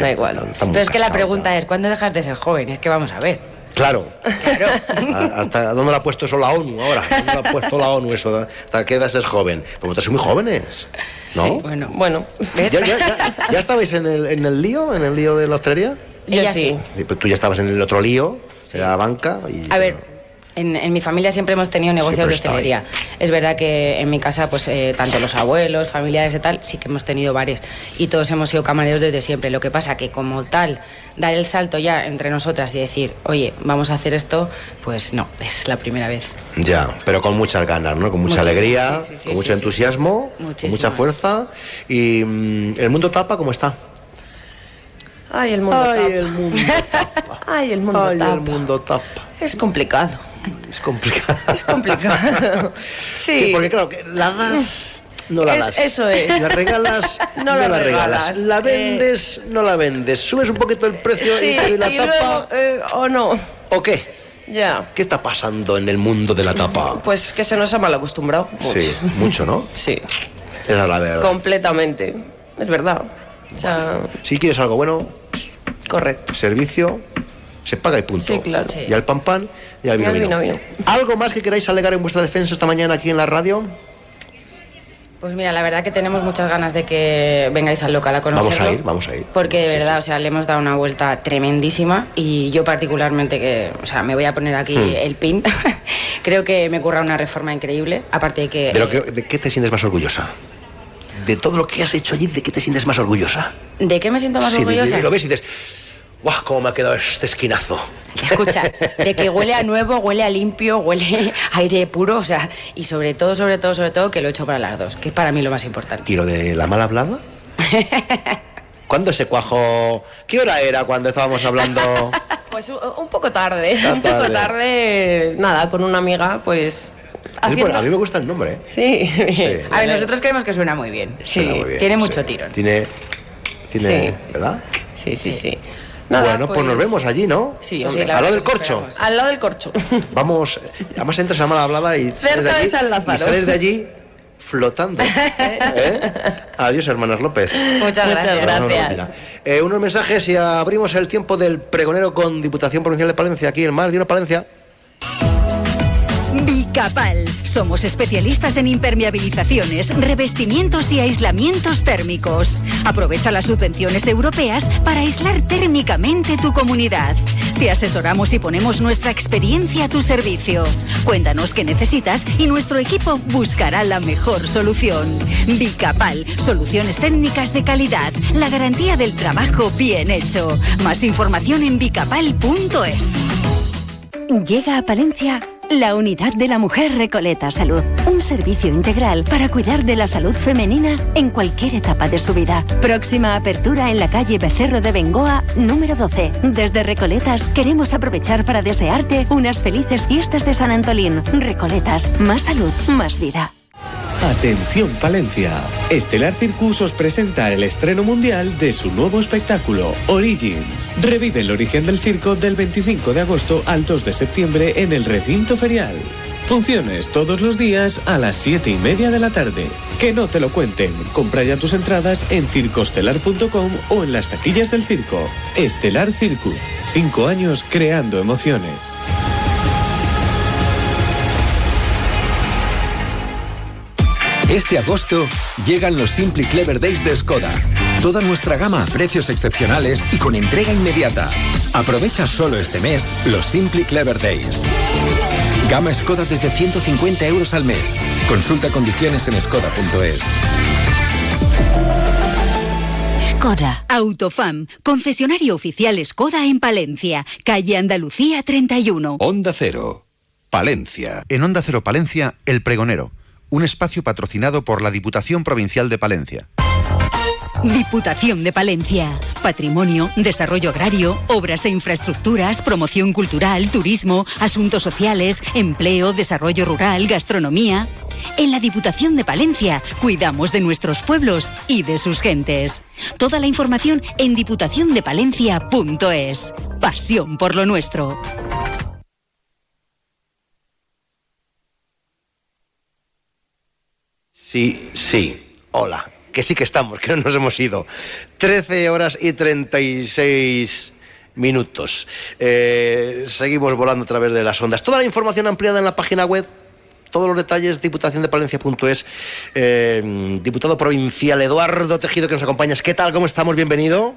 da igual. Pero es que la pregunta es, ¿cuándo dejas de ser joven? Es que vamos a ver. Claro. A- ¿Hasta dónde lo ha puesto eso la ONU ahora? ¿Dónde lo ha puesto la ONU eso? ¿Hasta qué edad es joven? Porque vosotros sois muy jóvenes, ¿no? Sí, bueno. Bueno, ¿ves? ¿Ya, ya, ya- ya estabais en el, en el lío? ¿En el lío de la hostelería? Yo Ella sí. sí. Sí, pero tú ya estabas en el otro lío, de la banca. Y, A ver, en, en mi familia siempre hemos tenido negocios Siempre de hostelería. Es verdad que en mi casa, pues eh, tanto los abuelos, familiares y tal, sí que hemos tenido varios. Y todos hemos sido camareros desde siempre. Lo que pasa que como tal, dar el salto ya entre nosotras y decir, oye, vamos a hacer esto, pues no, es la primera vez. Ya, pero con muchas ganas, ¿no? Con mucha Muchísimas, alegría, sí, sí, sí, con mucho sí, sí, entusiasmo, con mucha fuerza. Y mm, el mundo tapa, ¿cómo está? Ay, el mundo Ay, tapa. el mundo Ay, el mundo Ay, tapa. el mundo tapa. Es complicado. Es complicado. Es complicado. Sí. Sí, porque claro, que la das, no la Es- das. eso es. La regalas, No no, la la regalas. regalas. La Eh, vendes, no la vendes. Subes un poquito el precio Sí, y, y la y tapa. luego, eh, o no. ¿O qué? Ya. ¿Qué está pasando en el mundo de la tapa? Pues que se nos ha mal acostumbrado. Mucho. Sí, mucho, ¿no? Sí, es la verdad. completamente. Es verdad. O sea, Si quieres algo bueno, correcto. servicio, se paga y punto. Sí, claro. Sí. Y al pan pan y al Y vino, al vino. vino, vino. ¿Algo más que queráis alegar en vuestra defensa esta mañana aquí en la radio? Pues mira, la verdad que tenemos muchas ganas de que vengáis al local a conocerlo. Vamos a ir, vamos a ir. Porque de verdad, o sea, le hemos dado una vuelta tremendísima y yo particularmente que, o sea, me voy a poner aquí Hmm. el pin. Creo que me ocurra una reforma increíble, aparte de que, ¿De, lo que, ¿De qué te sientes más orgullosa? De todo lo que has hecho allí, ¿de qué te sientes más orgullosa? ¿de qué me siento más Sí, de- orgullosa? de- lo ves y dices, ¡guau! ¿Cómo me ha quedado este esquinazo? Escucha, de que huele a nuevo, huele a limpio, huele a aire puro, o sea, y sobre todo, sobre todo, sobre todo que lo he hecho para las dos, que es para mí lo más importante. ¿Y lo de la mala hablada? ¿Cuándo se cuajó? ¿Qué hora era cuando estábamos hablando? Pues un, poco tarde. Un poco tarde. Nada, con una amiga, pues. Es Haciendo... bueno, a mí me gusta el nombre, ¿eh? Sí. A ver, nosotros creemos que suena muy bien. Muy bien, Tiene sí. mucho tirón. Tiene, tiene Sí. ¿verdad? Sí, sí, sí. Bueno, pues... nos vemos allí, ¿no? Sí, Pues sí, la Al lado del corcho. Al lado del corcho. Vamos, además entras a mala hablada y sales de allí, San Lázaro. y sales de allí flotando. ¿Eh? Adiós, hermanas López. Muchas gracias. gracias. Eh, unos mensajes y abrimos el tiempo del pregonero con Diputación Provincial de Palencia, aquí en Mar de una Palencia. Bicapal. Somos especialistas en impermeabilizaciones, revestimientos y aislamientos térmicos. Aprovecha las subvenciones europeas para aislar térmicamente tu comunidad. Te asesoramos y ponemos nuestra experiencia a tu servicio. Cuéntanos qué necesitas y nuestro equipo buscará la mejor solución. Bicapal. Soluciones técnicas de calidad. La garantía del trabajo bien hecho. Más información en bicapal.es. Llega a Palencia la Unidad de la Mujer Recoleta Salud. Un servicio integral para cuidar de la salud femenina en cualquier etapa de su vida. Próxima apertura en la calle Becerro de Bengoa, número 12. Desde Recoletas queremos aprovechar para desearte unas felices fiestas de San Antolín. Recoletas, más salud, más vida. Atención Palencia. Estelar Circus os presenta el estreno mundial de su nuevo espectáculo, Origins. Revive el origen del circo del 25 de agosto al 2 de septiembre en el recinto ferial. Funciones todos los días a las 7 y media de la tarde. Que no te lo cuenten. Compra ya tus entradas en circostelar.com o en las taquillas del circo. Estelar Circus. Cinco años creando emociones. Este agosto llegan los Simply Clever Days de Skoda. Toda nuestra gama a precios excepcionales y con entrega inmediata. Aprovecha solo este mes los Simply Clever Days. Gama Skoda desde 150 euros al mes. Consulta condiciones en skoda.es. Skoda. Autofam. Concesionario oficial Skoda en Palencia. Calle Andalucía 31. Onda Cero. Palencia. En Onda Cero Palencia, El Pregonero un espacio patrocinado por la Diputación Provincial de Palencia. Diputación de Palencia. Patrimonio, desarrollo agrario, obras e infraestructuras, promoción cultural, turismo, asuntos sociales, empleo, desarrollo rural, gastronomía. En la Diputación de Palencia cuidamos de nuestros pueblos y de sus gentes. Toda la información en diputaciondepalencia.es. Pasión por lo nuestro. Sí, sí. Hola. Que sí que estamos, que no nos hemos ido. 13 horas y 36 minutos. Eh, seguimos volando a través de las ondas. Toda la información ampliada en la página web todos los detalles, diputaciondepalencia.es. Eh, diputado provincial Eduardo Tejido, que nos acompañas. ¿Qué tal? ¿Cómo estamos? Bienvenido.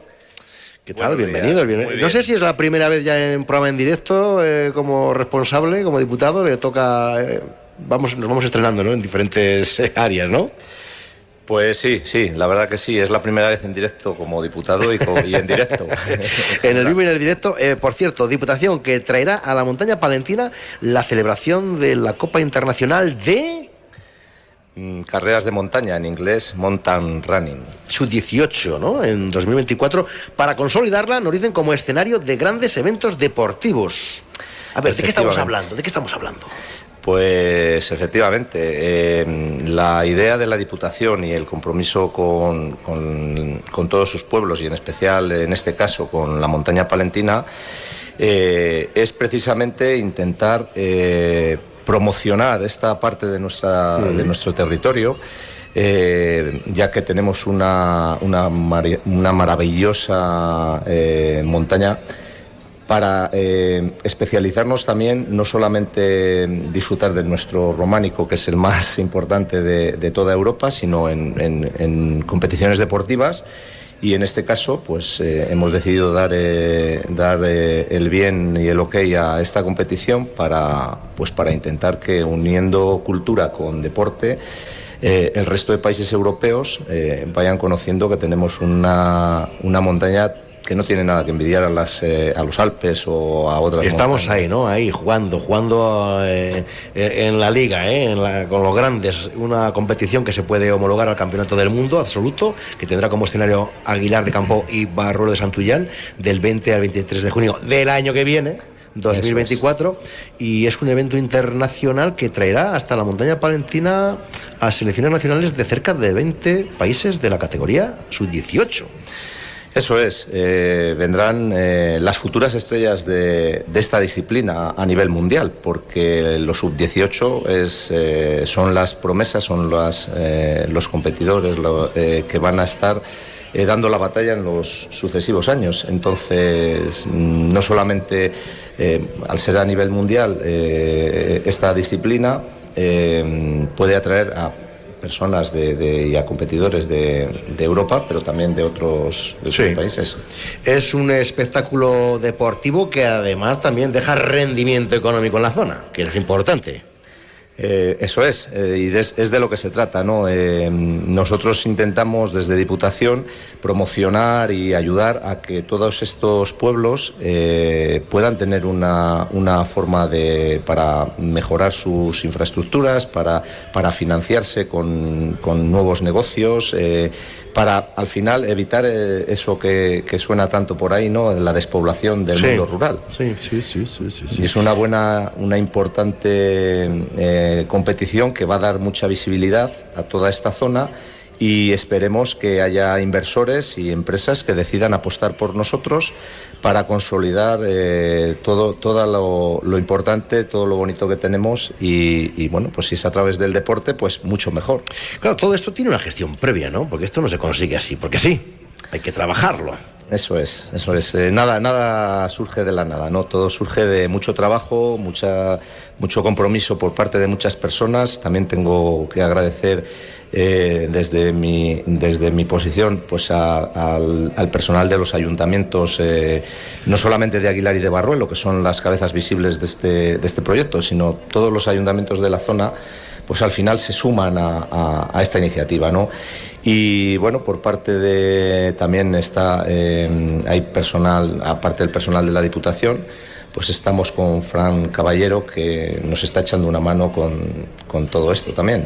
¿Qué tal? Bienvenido. No sé si es la primera vez ya en programa en directo eh, como responsable, como diputado. Le toca vamos, nos vamos estrenando ¿no? en diferentes eh, áreas, ¿no? Pues sí, sí, la verdad que sí, es la primera vez en directo como diputado y, en directo. en el vivo y en el directo, eh, por cierto, Diputación que traerá a la montaña palentina la celebración de la Copa Internacional de... Mm, carreras de montaña, en inglés Mountain Running. Su 18, ¿no? En 2024, para consolidarla, nos dicen como escenario de grandes eventos deportivos. A ver, ¿de qué estamos hablando? ¿De qué estamos hablando? Pues efectivamente, eh, la idea de la Diputación y el compromiso con, todos sus pueblos y en especial en este caso con la montaña palentina eh, es precisamente intentar eh, promocionar esta parte de, nuestra, de nuestro territorio. ya que tenemos una, una, una maravillosa montaña para eh, especializarnos también, no solamente disfrutar de nuestro románico, que es el más importante de, toda Europa, sino en, competiciones deportivas. Y en este caso, pues eh, hemos decidido dar, eh, dar el bien y el ok a esta competición para, pues, para intentar que uniendo cultura con deporte, el resto de países europeos vayan conociendo que tenemos una, una montaña que no tiene nada que envidiar a, las, eh, a los Alpes o a otras. Estamos ahí, ¿no? Ahí jugando, jugando eh, en la liga, ¿eh? con los grandes, una competición que se puede homologar al Campeonato del Mundo absoluto, que tendrá como escenario Aguilar de Campo y Barruelo de Santullán del 20 al 23 de junio del año que viene. 2024 y es un evento internacional que traerá hasta la montaña palentina a selecciones nacionales de cerca de 20 países de la categoría sub-18. Eso es, eh, vendrán eh, las futuras estrellas de, de, esta disciplina a nivel mundial, porque los sub-18 eh, son las promesas, son las, eh, los competidores lo, que van a estar dando la batalla en los sucesivos años. Entonces, mm, no solamente al ser a nivel mundial esta disciplina puede atraer a personas de, de, y a competidores de, de, Europa, pero también de otros, de otros sí. países. Es un espectáculo deportivo que además también deja rendimiento económico en la zona, que es importante. Eh, eso es, eh, y es, es, de lo que se trata. ¿no? Eh, nosotros intentamos desde Diputación promocionar y ayudar a que todos estos pueblos eh, puedan tener una, una, forma de, para mejorar sus infraestructuras, para, para financiarse con, con nuevos negocios, para al final evitar eso que, que, suena tanto por ahí, ¿no? la despoblación del sí. mundo rural. Sí, sí, sí, sí, sí, Y es una buena, una importante eh, competición que va a dar mucha visibilidad a toda esta zona y esperemos que haya inversores y empresas que decidan apostar por nosotros para consolidar eh, todo, todo lo, importante, todo lo bonito que tenemos y, y, bueno, pues si es a través del deporte, pues mucho mejor. Claro, todo esto tiene una gestión previa, ¿no? Porque esto no se consigue así, porque sí, hay que trabajarlo. Eso es, eso es. Eh, nada, nada surge de la nada, ¿no? Todo surge de mucho trabajo, mucha, mucho compromiso por parte de muchas personas. También tengo que agradecer eh, desde, mi, desde mi posición pues a, al, al, personal de los ayuntamientos, eh, no solamente de Aguilar y de Barruelo, que son las cabezas visibles de este, de este proyecto, sino todos los ayuntamientos de la zona pues al final se suman a, esta iniciativa, ¿no? Y bueno, por parte de también está eh, hay personal, aparte del personal de la Diputación, pues estamos con Fran Caballero que nos está echando una mano con, todo esto también.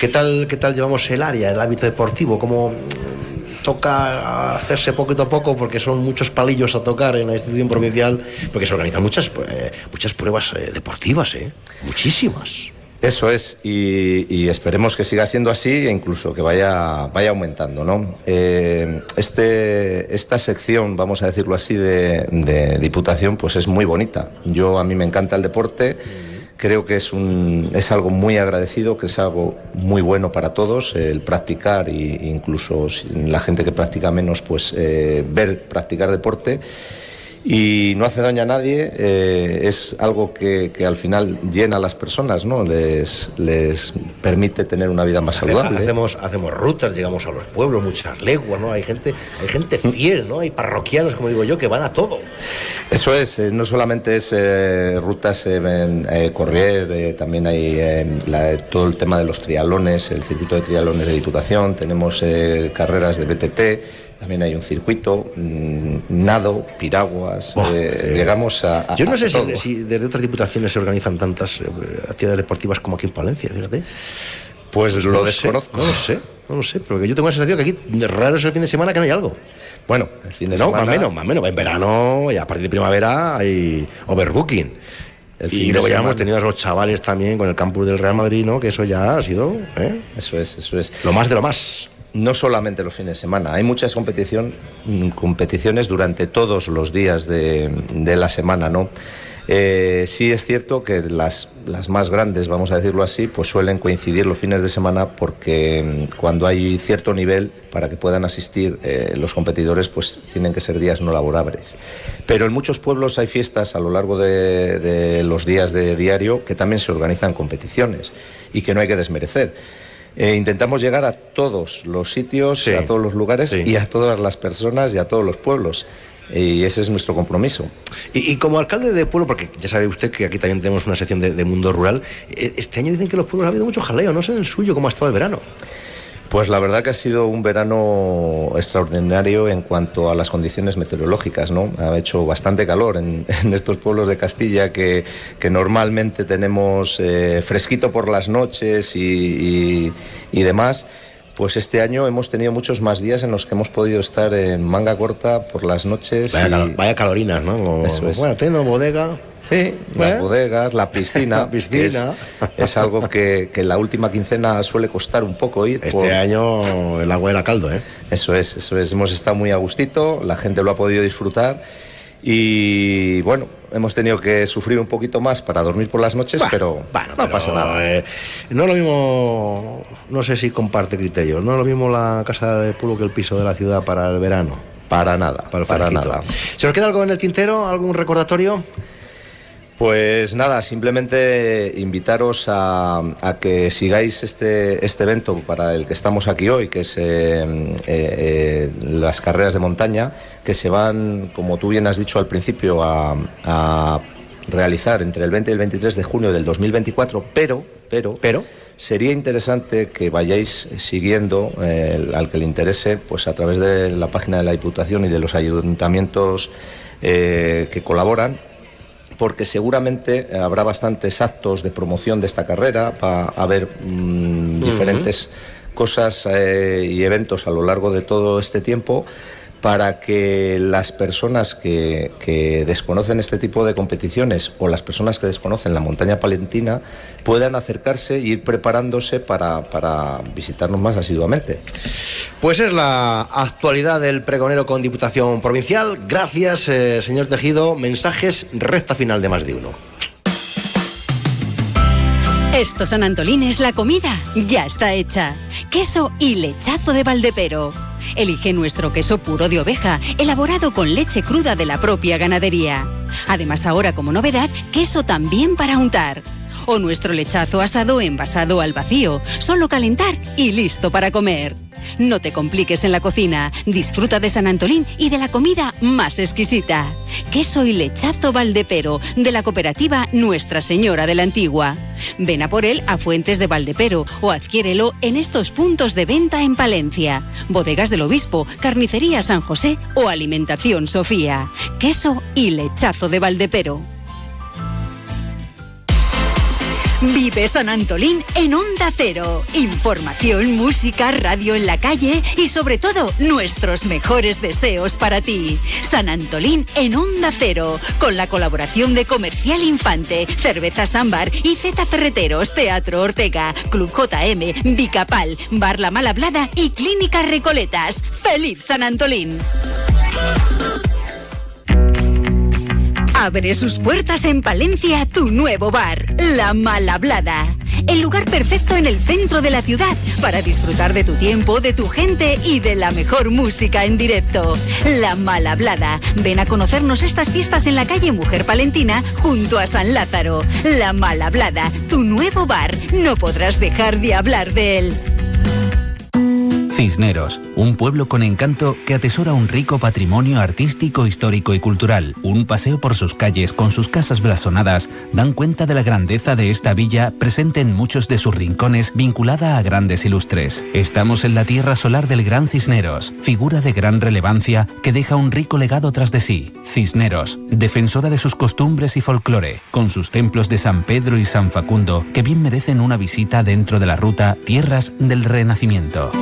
¿Qué tal qué tal llevamos el área, el ámbito deportivo? ¿Cómo toca hacerse poquito a poco porque son muchos palillos a tocar en la institución provincial porque se organizan muchas eh, muchas pruebas eh, deportivas, eh, muchísimas. Eso es, y, esperemos que siga siendo así e incluso que vaya, vaya aumentando. ¿no? Eh, este, esta sección, vamos a decirlo así, de, de, Diputación, pues es muy bonita. Yo a mí me encanta el deporte, creo que es, un, es algo muy agradecido, que es algo muy bueno para todos, el practicar e incluso la gente que practica menos, pues eh, ver practicar deporte y no hace daño a nadie, eh, es algo que, que, al final llena a las personas, ¿no? Les, les permite tener una vida más saludable. Hacemos, hacemos rutas, llegamos a los pueblos, muchas leguas, ¿no? Hay gente, hay gente fiel, ¿no? Hay parroquianos, como digo yo, que van a todo. Eso es, eh, no solamente es eh, rutas eh, correr, también hay la, todo el tema de los trialones, el circuito de trialones de Diputación, tenemos carreras de BTT, también hay un circuito, mmm, nado, piraguas, oh, eh, llegamos a, a, Yo no sé si, si, desde otras diputaciones se organizan tantas eh, actividades deportivas como aquí en Palencia, fíjate. Pues lo no desconozco. Sé, no lo sé, no lo sé, porque yo tengo la sensación que aquí raro es el fin de semana que no hay algo. Bueno, el fin de no, semana... más menos, más menos. En verano y a partir de primavera hay overbooking. El y luego ya hemos tenido a los chavales también con el campus del Real Madrid, ¿no? Que eso ya ha sido... ¿eh? Eso es, eso es. Lo más de lo más no solamente los fines de semana, hay muchas competición, competiciones durante todos los días de, la semana, ¿no? Eh, sí es cierto que las, las, más grandes, vamos a decirlo así, pues suelen coincidir los fines de semana porque mm, cuando hay cierto nivel para que puedan asistir eh, los competidores, pues tienen que ser días no laborables. Pero en muchos pueblos hay fiestas a lo largo de, de los días de diario que también se organizan competiciones y que no hay que desmerecer. Eh, intentamos llegar a todos los sitios, sí, a todos los lugares sí. y a todas las personas y a todos los pueblos. Y ese es nuestro compromiso. Y, y, como alcalde de pueblo, porque ya sabe usted que aquí también tenemos una sección de, de mundo rural, eh, este año dicen que los pueblos ha habido mucho jaleo, no sé en el suyo cómo ha estado el verano. Pues la verdad que ha sido un verano extraordinario en cuanto a las condiciones meteorológicas, ¿no? Ha hecho bastante calor en, en estos pueblos de Castilla que, que normalmente tenemos eh, fresquito por las noches y, y, y demás pues este año hemos tenido muchos más días en los que hemos podido estar en manga corta por las noches. Vaya, y... cal vaya calorinas, ¿no? Eso es. Bueno, tengo bodega. Sí, las ¿eh? bodegas, la piscina. La piscina. Es, es algo que, que la última quincena suele costar un poco ir. Este año el agua era caldo, ¿eh? Eso es, eso es. Hemos estado muy a gustito, la gente lo ha podido disfrutar y bueno, hemos tenido que sufrir un poquito más para dormir por las noches, Bueno, pero bueno, no pero, pasa nada. eh, no es lo mismo, no sé si comparte criterios, no es lo mismo la casa de pueblo que el piso de la ciudad para el verano. Para nada, para, para nada. ¿Se nos queda algo en el tintero? ¿Algún recordatorio? Pues nada, simplemente invitaros a, a que sigáis este, este evento para el que estamos aquí hoy, que es eh, eh, eh, las carreras de montaña, que se van, como tú bien has dicho al principio, a, a realizar entre el 20 y el 23 de junio del 2024, pero, pero, pero, sería interesante que vayáis siguiendo eh, al que le interese, pues a través de la página de la Diputación y de los ayuntamientos eh, que colaboran, porque seguramente habrá bastantes actos de promoción de esta carrera, va a haber mm, diferentes cosas eh, y eventos a lo largo de todo este tiempo para que las personas que, que desconocen este tipo de competiciones o las personas que desconocen la montaña palentina puedan acercarse y ir preparándose para, para visitarnos más asiduamente. Pues es la actualidad del pregonero con Diputación Provincial. Gracias, eh, señor Tejido. Mensajes, recta final de más de uno. Estos San Antolines, la comida ya está hecha. Queso y lechazo de Valdepero. Elige nuestro queso puro de oveja, elaborado con leche cruda de la propia ganadería. Además, ahora como novedad, queso también para untar. O nuestro lechazo asado envasado al vacío, solo calentar y listo para comer. No te compliques en la cocina, disfruta de San Antolín y de la comida más exquisita. Queso y lechazo Valdepero, de la cooperativa Nuestra Señora de la Antigua. Ven a por él a Fuentes de Valdepero o adquiérelo en estos puntos de venta en Palencia. Bodegas del Obispo, Carnicería San José o Alimentación Sofía. Queso y lechazo de Valdepero. Vive San Antolín en Onda Cero. Información, música, radio en la calle y sobre todo nuestros mejores deseos para ti. San Antolín en Onda Cero, con la colaboración de Comercial Infante, Cervezas Ámbar y Z Ferreteros, Teatro Ortega, Club JM, Bicapal, Bar La Malhablada y Clínica Recoletas. ¡Feliz San Antolín! Abre sus puertas en Palencia tu nuevo bar, La Malhablada. El lugar perfecto en el centro de la ciudad para disfrutar de tu tiempo, de tu gente y de la mejor música en directo. La Malhablada. Ven a conocernos estas fiestas en la calle Mujer Palentina junto a San Lázaro. La Malhablada, tu nuevo bar. No podrás dejar de hablar de él. Cisneros, un pueblo con encanto que atesora un rico patrimonio artístico, histórico y cultural. Un paseo por sus calles con sus casas blasonadas dan cuenta de la grandeza de esta villa presente en muchos de sus rincones vinculada a grandes ilustres. Estamos en la tierra solar del Gran Cisneros, figura de gran relevancia que deja un rico legado tras de sí. Cisneros, defensora de sus costumbres y folclore, con sus templos de San Pedro y San Facundo que bien merecen una visita dentro de la ruta Tierras del Renacimiento.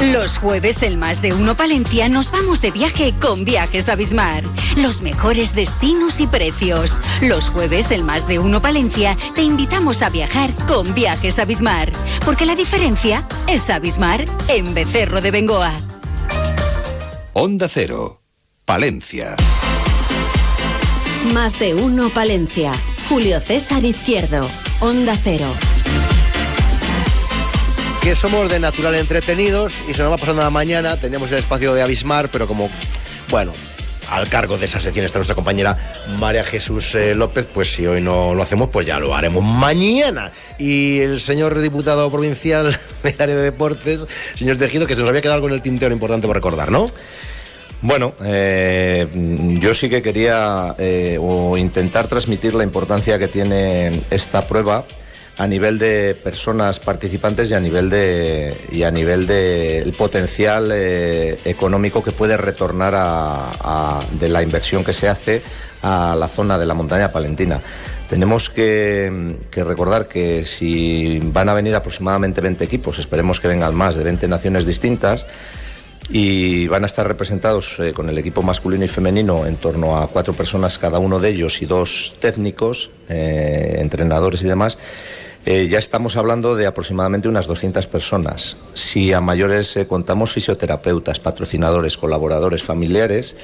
Los jueves en Más de Uno Palencia nos vamos de viaje con Viajes a Bismar. Los mejores destinos y precios. Los jueves en Más de Uno Palencia te invitamos a viajar con Viajes a Bismar. Porque la diferencia es Abismar en Becerro de Bengoa. Onda Cero, Palencia. Más de uno Palencia. Julio César Izquierdo. Onda Cero. Que somos de natural entretenidos y se nos va pasando la mañana. Teníamos el espacio de Abismar, pero como, bueno, al cargo de esa sección está nuestra compañera María Jesús eh, López, pues si hoy no lo hacemos, pues ya lo haremos mañana. Y el señor diputado provincial del área de deportes, señor Tejido, que se nos había quedado algo en el tintero importante por recordar, ¿no? Bueno, eh, yo sí que quería eh, o intentar transmitir la importancia que tiene esta prueba a nivel de personas participantes y a nivel de y a nivel de el potencial eh, económico que puede retornar a- de la inversión que se hace a la zona de la montaña palentina. Tenemos que, que recordar que si van a venir aproximadamente 20 equipos, esperemos que vengan más de 20 naciones distintas, y van a estar representados eh, con el equipo masculino y femenino en torno a cuatro personas cada uno de ellos y dos técnicos, eh, entrenadores y demás. Eh, ya estamos hablando de aproximadamente unas 200 personas. Si a mayores eh, contamos fisioterapeutas, patrocinadores, colaboradores, familiares,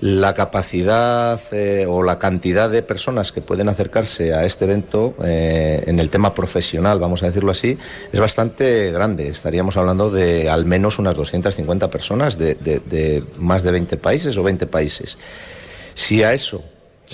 la capacidad eh, o la cantidad de personas que pueden acercarse a este evento en el tema profesional, vamos a decirlo así, es bastante grande. Estaríamos hablando de al menos unas 250 personas de, de más de 20 países o 20 países. Si a eso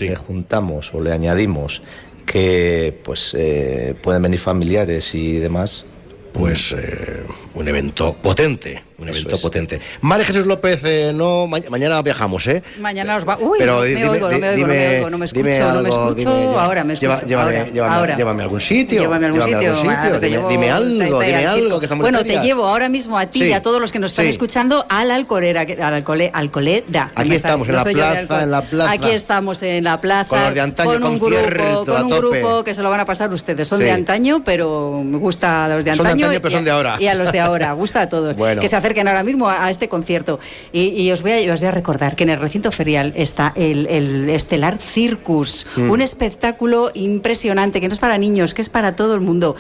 le juntamos o le añadimos que pues eh, pueden venir familiares y demás. Pues eh, un evento potente. Un evento potente. María Jesús López, eh, no, mañana viajamos, ¿eh? Mañana os va. Uy, no, me, oigo, no me oigo, no me oigo, no me escucho, no me escucho. ahora me escucho. llévame, ahora, llévame, ahora. llévame a algún sitio. Llévame a algún sitio. Algún sitio. Dime, llevo, dime algo, dime algo. Que estamos bueno, te llevo ahora mismo a ti Sí. y a todos los que nos están Sí. escuchando a la Alcolera, que- a la alcole, Alcolera. Aquí estamos, en no la plaza, en la plaza. Aquí estamos en la plaza. Con los de antaño, con un grupo, con un grupo que se lo van a pasar ustedes. Son de antaño, pero me gusta a los de Son de antaño. antaño, pero y son a- de ahora. Y a los de ahora. Gusta a todos. Bueno. Que se acerquen ahora mismo a, a este concierto. Y, y os, voy a, os voy a recordar que en el recinto ferial está el, el Estelar Circus, Mm. un espectáculo impresionante que no es para niños, que es para todo el mundo.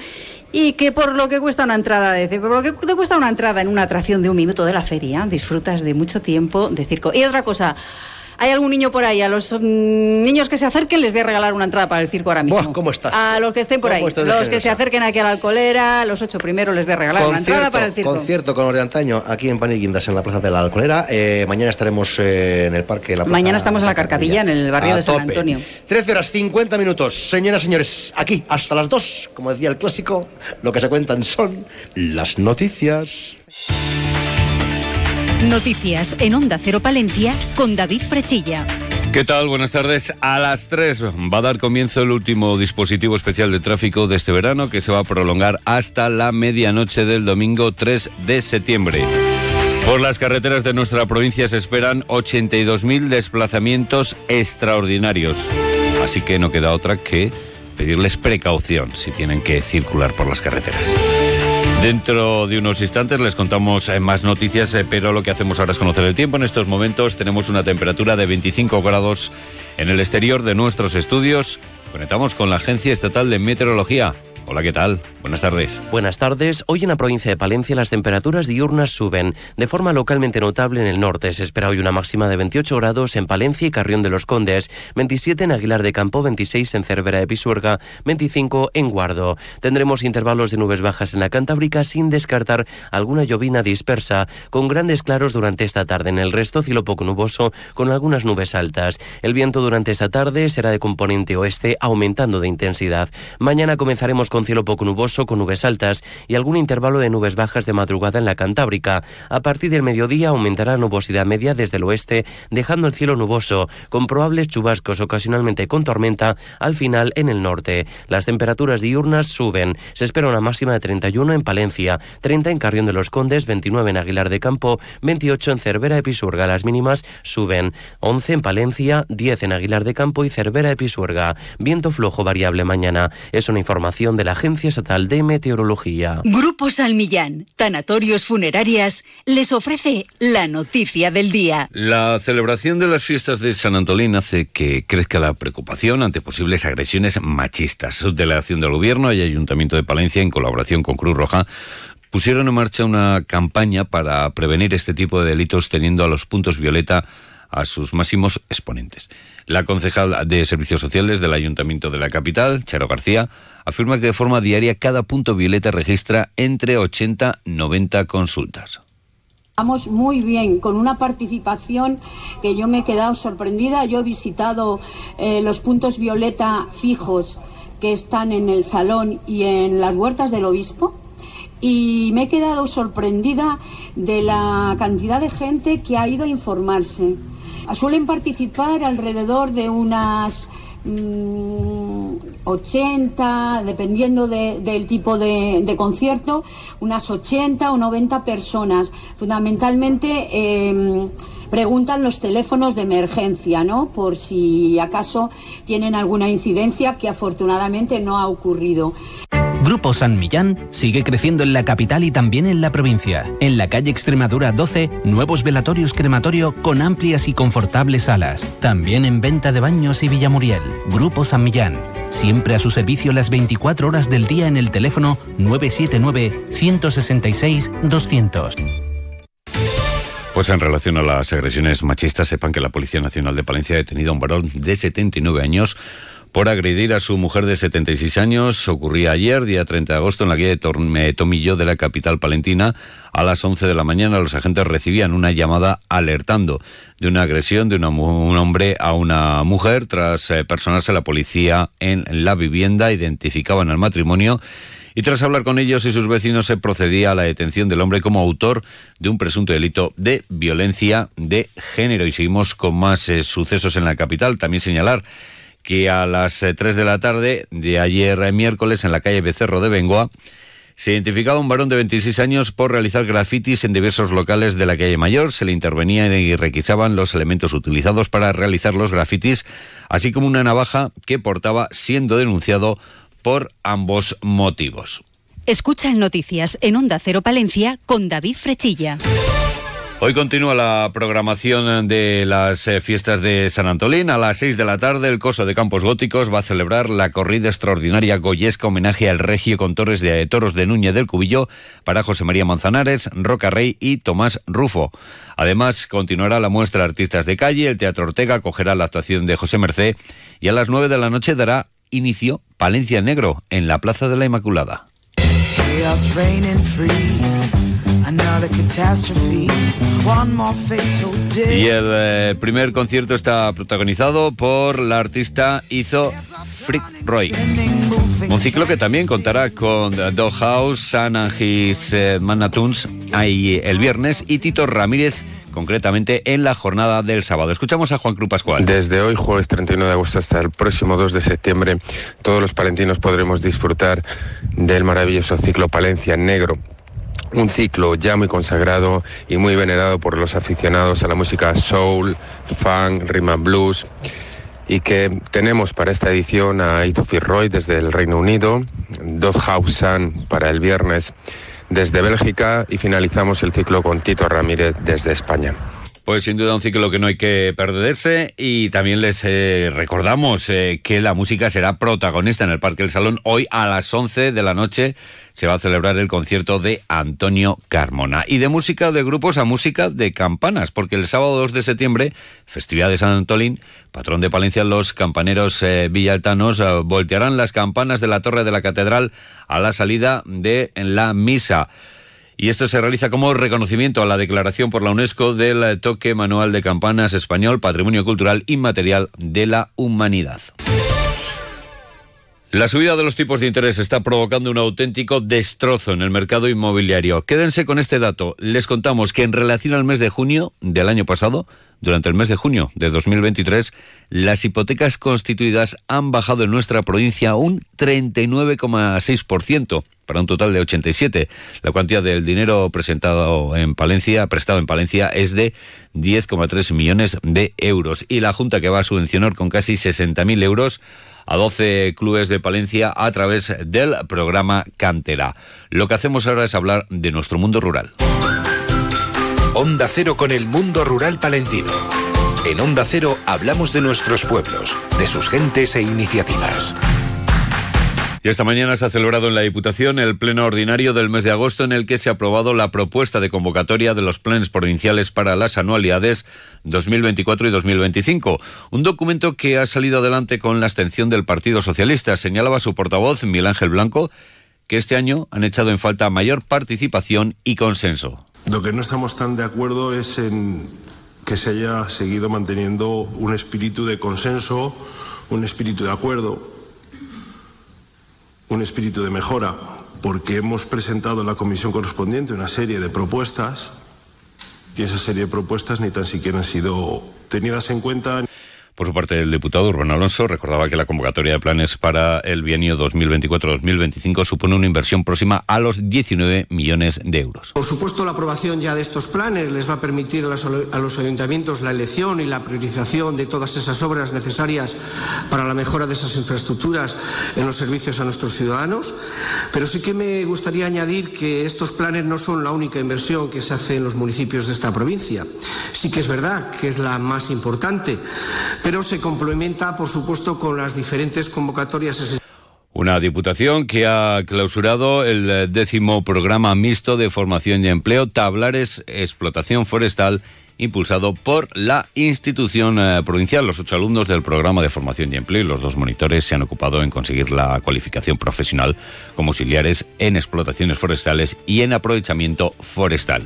Y que por lo que cuesta una entrada, de, por lo que te cuesta una entrada en una atracción de un minuto de la feria, disfrutas de mucho tiempo de circo. Y otra cosa. ¿Hay algún niño por ahí? A los mm, niños que se acerquen les voy a regalar una entrada para el circo ahora mismo. Buah, ¿cómo estás? A los que estén por ¿Cómo ahí. Los que se acerquen aquí a la alcolera, los ocho primeros les voy a regalar una entrada para el circo. concierto con los de antaño aquí en Pan y Guindas, en la Plaza de la Alcolera. Eh, mañana estaremos eh, en el Parque de la Plaza Mañana estamos en la Carcapilla, en el barrio de San tope. Antonio. 13 horas 50 minutos. Señoras y señores, aquí hasta las 2, como decía el clásico, lo que se cuentan son las noticias. Noticias en Onda Cero Palencia con David Frechilla. ¿Qué tal? Buenas tardes. A las 3 va a dar comienzo el último dispositivo especial de tráfico de este verano que se va a prolongar hasta la medianoche del domingo 3 de septiembre. Por las carreteras de nuestra provincia se esperan 82.000 desplazamientos extraordinarios. Así que no queda otra que pedirles precaución si tienen que circular por las carreteras. Dentro de unos instantes les contamos eh, más noticias, eh, pero lo que hacemos ahora es conocer el tiempo. En estos momentos tenemos una temperatura de 25 grados en el exterior de nuestros estudios. Conectamos con la Agencia Estatal de Meteorología. Hola, ¿qué tal? Buenas tardes. Buenas tardes. Hoy en la provincia de Palencia las temperaturas diurnas suben. De forma localmente notable en el norte se espera hoy una máxima de 28 grados en Palencia y Carrión de los Condes, 27 en Aguilar de Campo, 26 en Cervera de Pisuerga, 25 en Guardo. Tendremos intervalos de nubes bajas en la Cantábrica sin descartar alguna llovina dispersa, con grandes claros durante esta tarde. En el resto cielo poco nuboso con algunas nubes altas. El viento durante esta tarde será de componente oeste aumentando de intensidad. Mañana comenzaremos con cielo poco nuboso con nubes altas y algún intervalo de nubes bajas de madrugada en la Cantábrica. A partir del mediodía aumentará la nubosidad media desde el oeste, dejando el cielo nuboso, con probables chubascos ocasionalmente con tormenta al final en el norte. Las temperaturas diurnas suben. Se espera una máxima de 31 en Palencia, 30 en Carrión de los Condes, 29 en Aguilar de Campo, 28 en Cervera de Pisuerga. Las mínimas suben. 11 en Palencia, 10 en Aguilar de Campo y Cervera de Pisuerga. Viento flojo variable mañana. Es una información de la Agencia Estatal de Meteorología. Grupo Salmillán, Tanatorios Funerarias, les ofrece la noticia del día. La celebración de las fiestas de San Antolín hace que crezca la preocupación ante posibles agresiones machistas. Subdelegación del Gobierno y Ayuntamiento de Palencia, en colaboración con Cruz Roja, pusieron en marcha una campaña para prevenir este tipo de delitos teniendo a los puntos violeta a sus máximos exponentes. La concejal de Servicios Sociales del Ayuntamiento de la capital, Charo García, afirma que de forma diaria cada punto violeta registra entre 80 y 90 consultas. Vamos muy bien, con una participación que yo me he quedado sorprendida. Yo he visitado eh, los puntos violeta fijos que están en el salón y en las huertas del obispo y me he quedado sorprendida de la cantidad de gente que ha ido a informarse. Suelen participar alrededor de unas mm, 80, dependiendo de- del tipo de, concierto, unas 80 o 90 personas. Fundamentalmente eh, preguntan los teléfonos de emergencia, ¿no? Por si acaso tienen alguna incidencia que afortunadamente no ha ocurrido. Grupo San Millán sigue creciendo en la capital y también en la provincia. En la calle Extremadura 12, nuevos velatorios crematorio con amplias y confortables salas. También en venta de baños y Villamuriel. Grupo San Millán. Siempre a su servicio las 24 horas del día en el teléfono 979 166 200. Pues en relación a las agresiones machistas, sepan que la Policía Nacional de Palencia ha detenido a un varón de 79 años por agredir a su mujer de 76 años. Ocurría ayer, día 30 de agosto, en la calle de Tomillo de la capital palentina. A las 11 de la mañana los agentes recibían una llamada alertando de una agresión de un hombre a una mujer. Tras eh, personarse la policía en la vivienda, identificaban al matrimonio y tras hablar con ellos y sus vecinos se procedía a la detención del hombre como autor de un presunto delito de violencia de género. Y seguimos con más eh, sucesos en la capital. También señalar que a las 3 eh, de la tarde de ayer eh, miércoles en la calle Becerro de Bengoa se identificaba un varón de 26 años por realizar grafitis en diversos locales de la calle Mayor. Se le intervenían y requisaban los elementos utilizados para realizar los grafitis, así como una navaja que portaba siendo denunciado por ambos motivos. Escucha en Noticias en Onda Cero Palencia con David Frechilla. Hoy continúa la programación de las eh, fiestas de San Antolín. A las 6 de la tarde, el Coso de Campos Góticos va a celebrar la corrida extraordinaria goyesca homenaje al regio con torres de toros de Núñez del Cubillo para José María Manzanares, Roca Rey y Tomás Rufo. Además, continuará la muestra de artistas de calle. El Teatro Ortega acogerá la actuación de José Merced y a las 9 de la noche dará inicio Palencia Negro en la Plaza de la Inmaculada. Y el eh, primer concierto está protagonizado por la artista Izo Frick Roy. Un ciclo que también contará con Doghouse, San and His eh, Manatuns ahí el viernes y Tito Ramírez concretamente en la jornada del sábado. Escuchamos a Juan Cruz Pascual. Desde hoy, jueves 31 de agosto, hasta el próximo 2 de septiembre, todos los palentinos podremos disfrutar del maravilloso ciclo Palencia Negro, un ciclo ya muy consagrado y muy venerado por los aficionados a la música soul, funk, rhythm and blues y que tenemos para esta edición a Ito Roy desde el Reino Unido, House Sun para el viernes desde Bélgica y finalizamos el ciclo con Tito Ramírez desde España. Pues sin duda un ciclo que no hay que perderse y también les eh, recordamos eh, que la música será protagonista en el Parque del Salón hoy a las 11 de la noche se va a celebrar el concierto de Antonio Carmona. Y de música de grupos a música de campanas, porque el sábado 2 de septiembre, festividad de San Antolín, patrón de Palencia, los campaneros eh, villaltanos voltearán las campanas de la torre de la catedral a la salida de la misa. Y esto se realiza como reconocimiento a la declaración por la UNESCO del toque manual de campanas español, patrimonio cultural inmaterial de la humanidad. La subida de los tipos de interés está provocando un auténtico destrozo en el mercado inmobiliario. Quédense con este dato. Les contamos que en relación al mes de junio del año pasado, durante el mes de junio de 2023, las hipotecas constituidas han bajado en nuestra provincia un 39,6% para un total de 87. La cuantía del dinero presentado en Palencia, prestado en Palencia, es de 10,3 millones de euros. Y la Junta que va a subvencionar con casi 60.000 euros a 12 clubes de Palencia a través del programa Cantera. Lo que hacemos ahora es hablar de nuestro mundo rural. Onda Cero con el mundo rural palentino. En Onda Cero hablamos de nuestros pueblos, de sus gentes e iniciativas. Y esta mañana se ha celebrado en la Diputación el pleno ordinario del mes de agosto en el que se ha aprobado la propuesta de convocatoria de los planes provinciales para las anualidades 2024 y 2025. Un documento que ha salido adelante con la abstención del Partido Socialista. Señalaba su portavoz, Miguel Ángel Blanco, que este año han echado en falta mayor participación y consenso. Lo que no estamos tan de acuerdo es en que se haya seguido manteniendo un espíritu de consenso, un espíritu de acuerdo un espíritu de mejora porque hemos presentado en la comisión correspondiente una serie de propuestas y esa serie de propuestas ni tan siquiera han sido tenidas en cuenta. Por su parte, el diputado Urbano Alonso recordaba que la convocatoria de planes para el bienio 2024-2025 supone una inversión próxima a los 19 millones de euros. Por supuesto, la aprobación ya de estos planes les va a permitir a los ayuntamientos la elección y la priorización de todas esas obras necesarias para la mejora de esas infraestructuras en los servicios a nuestros ciudadanos. Pero sí que me gustaría añadir que estos planes no son la única inversión que se hace en los municipios de esta provincia. Sí que es verdad que es la más importante pero se complementa, por supuesto, con las diferentes convocatorias. Una diputación que ha clausurado el décimo programa mixto de formación y empleo Tablares Explotación Forestal impulsado por la institución eh, provincial. Los ocho alumnos del programa de formación y empleo y los dos monitores se han ocupado en conseguir la cualificación profesional como auxiliares en explotaciones forestales y en aprovechamiento forestal.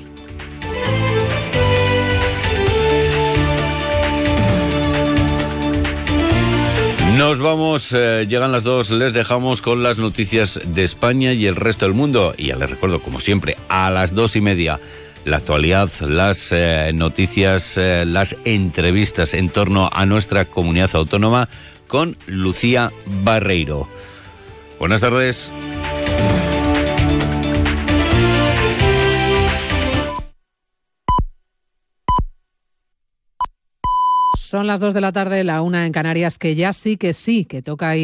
Nos vamos, eh, llegan las dos, les dejamos con las noticias de España y el resto del mundo. Y ya les recuerdo, como siempre, a las dos y media, la actualidad, las eh, noticias, eh, las entrevistas en torno a nuestra comunidad autónoma con Lucía Barreiro. Buenas tardes. Son las dos de la tarde, la una en Canarias, que ya sí que sí, que toca ahí.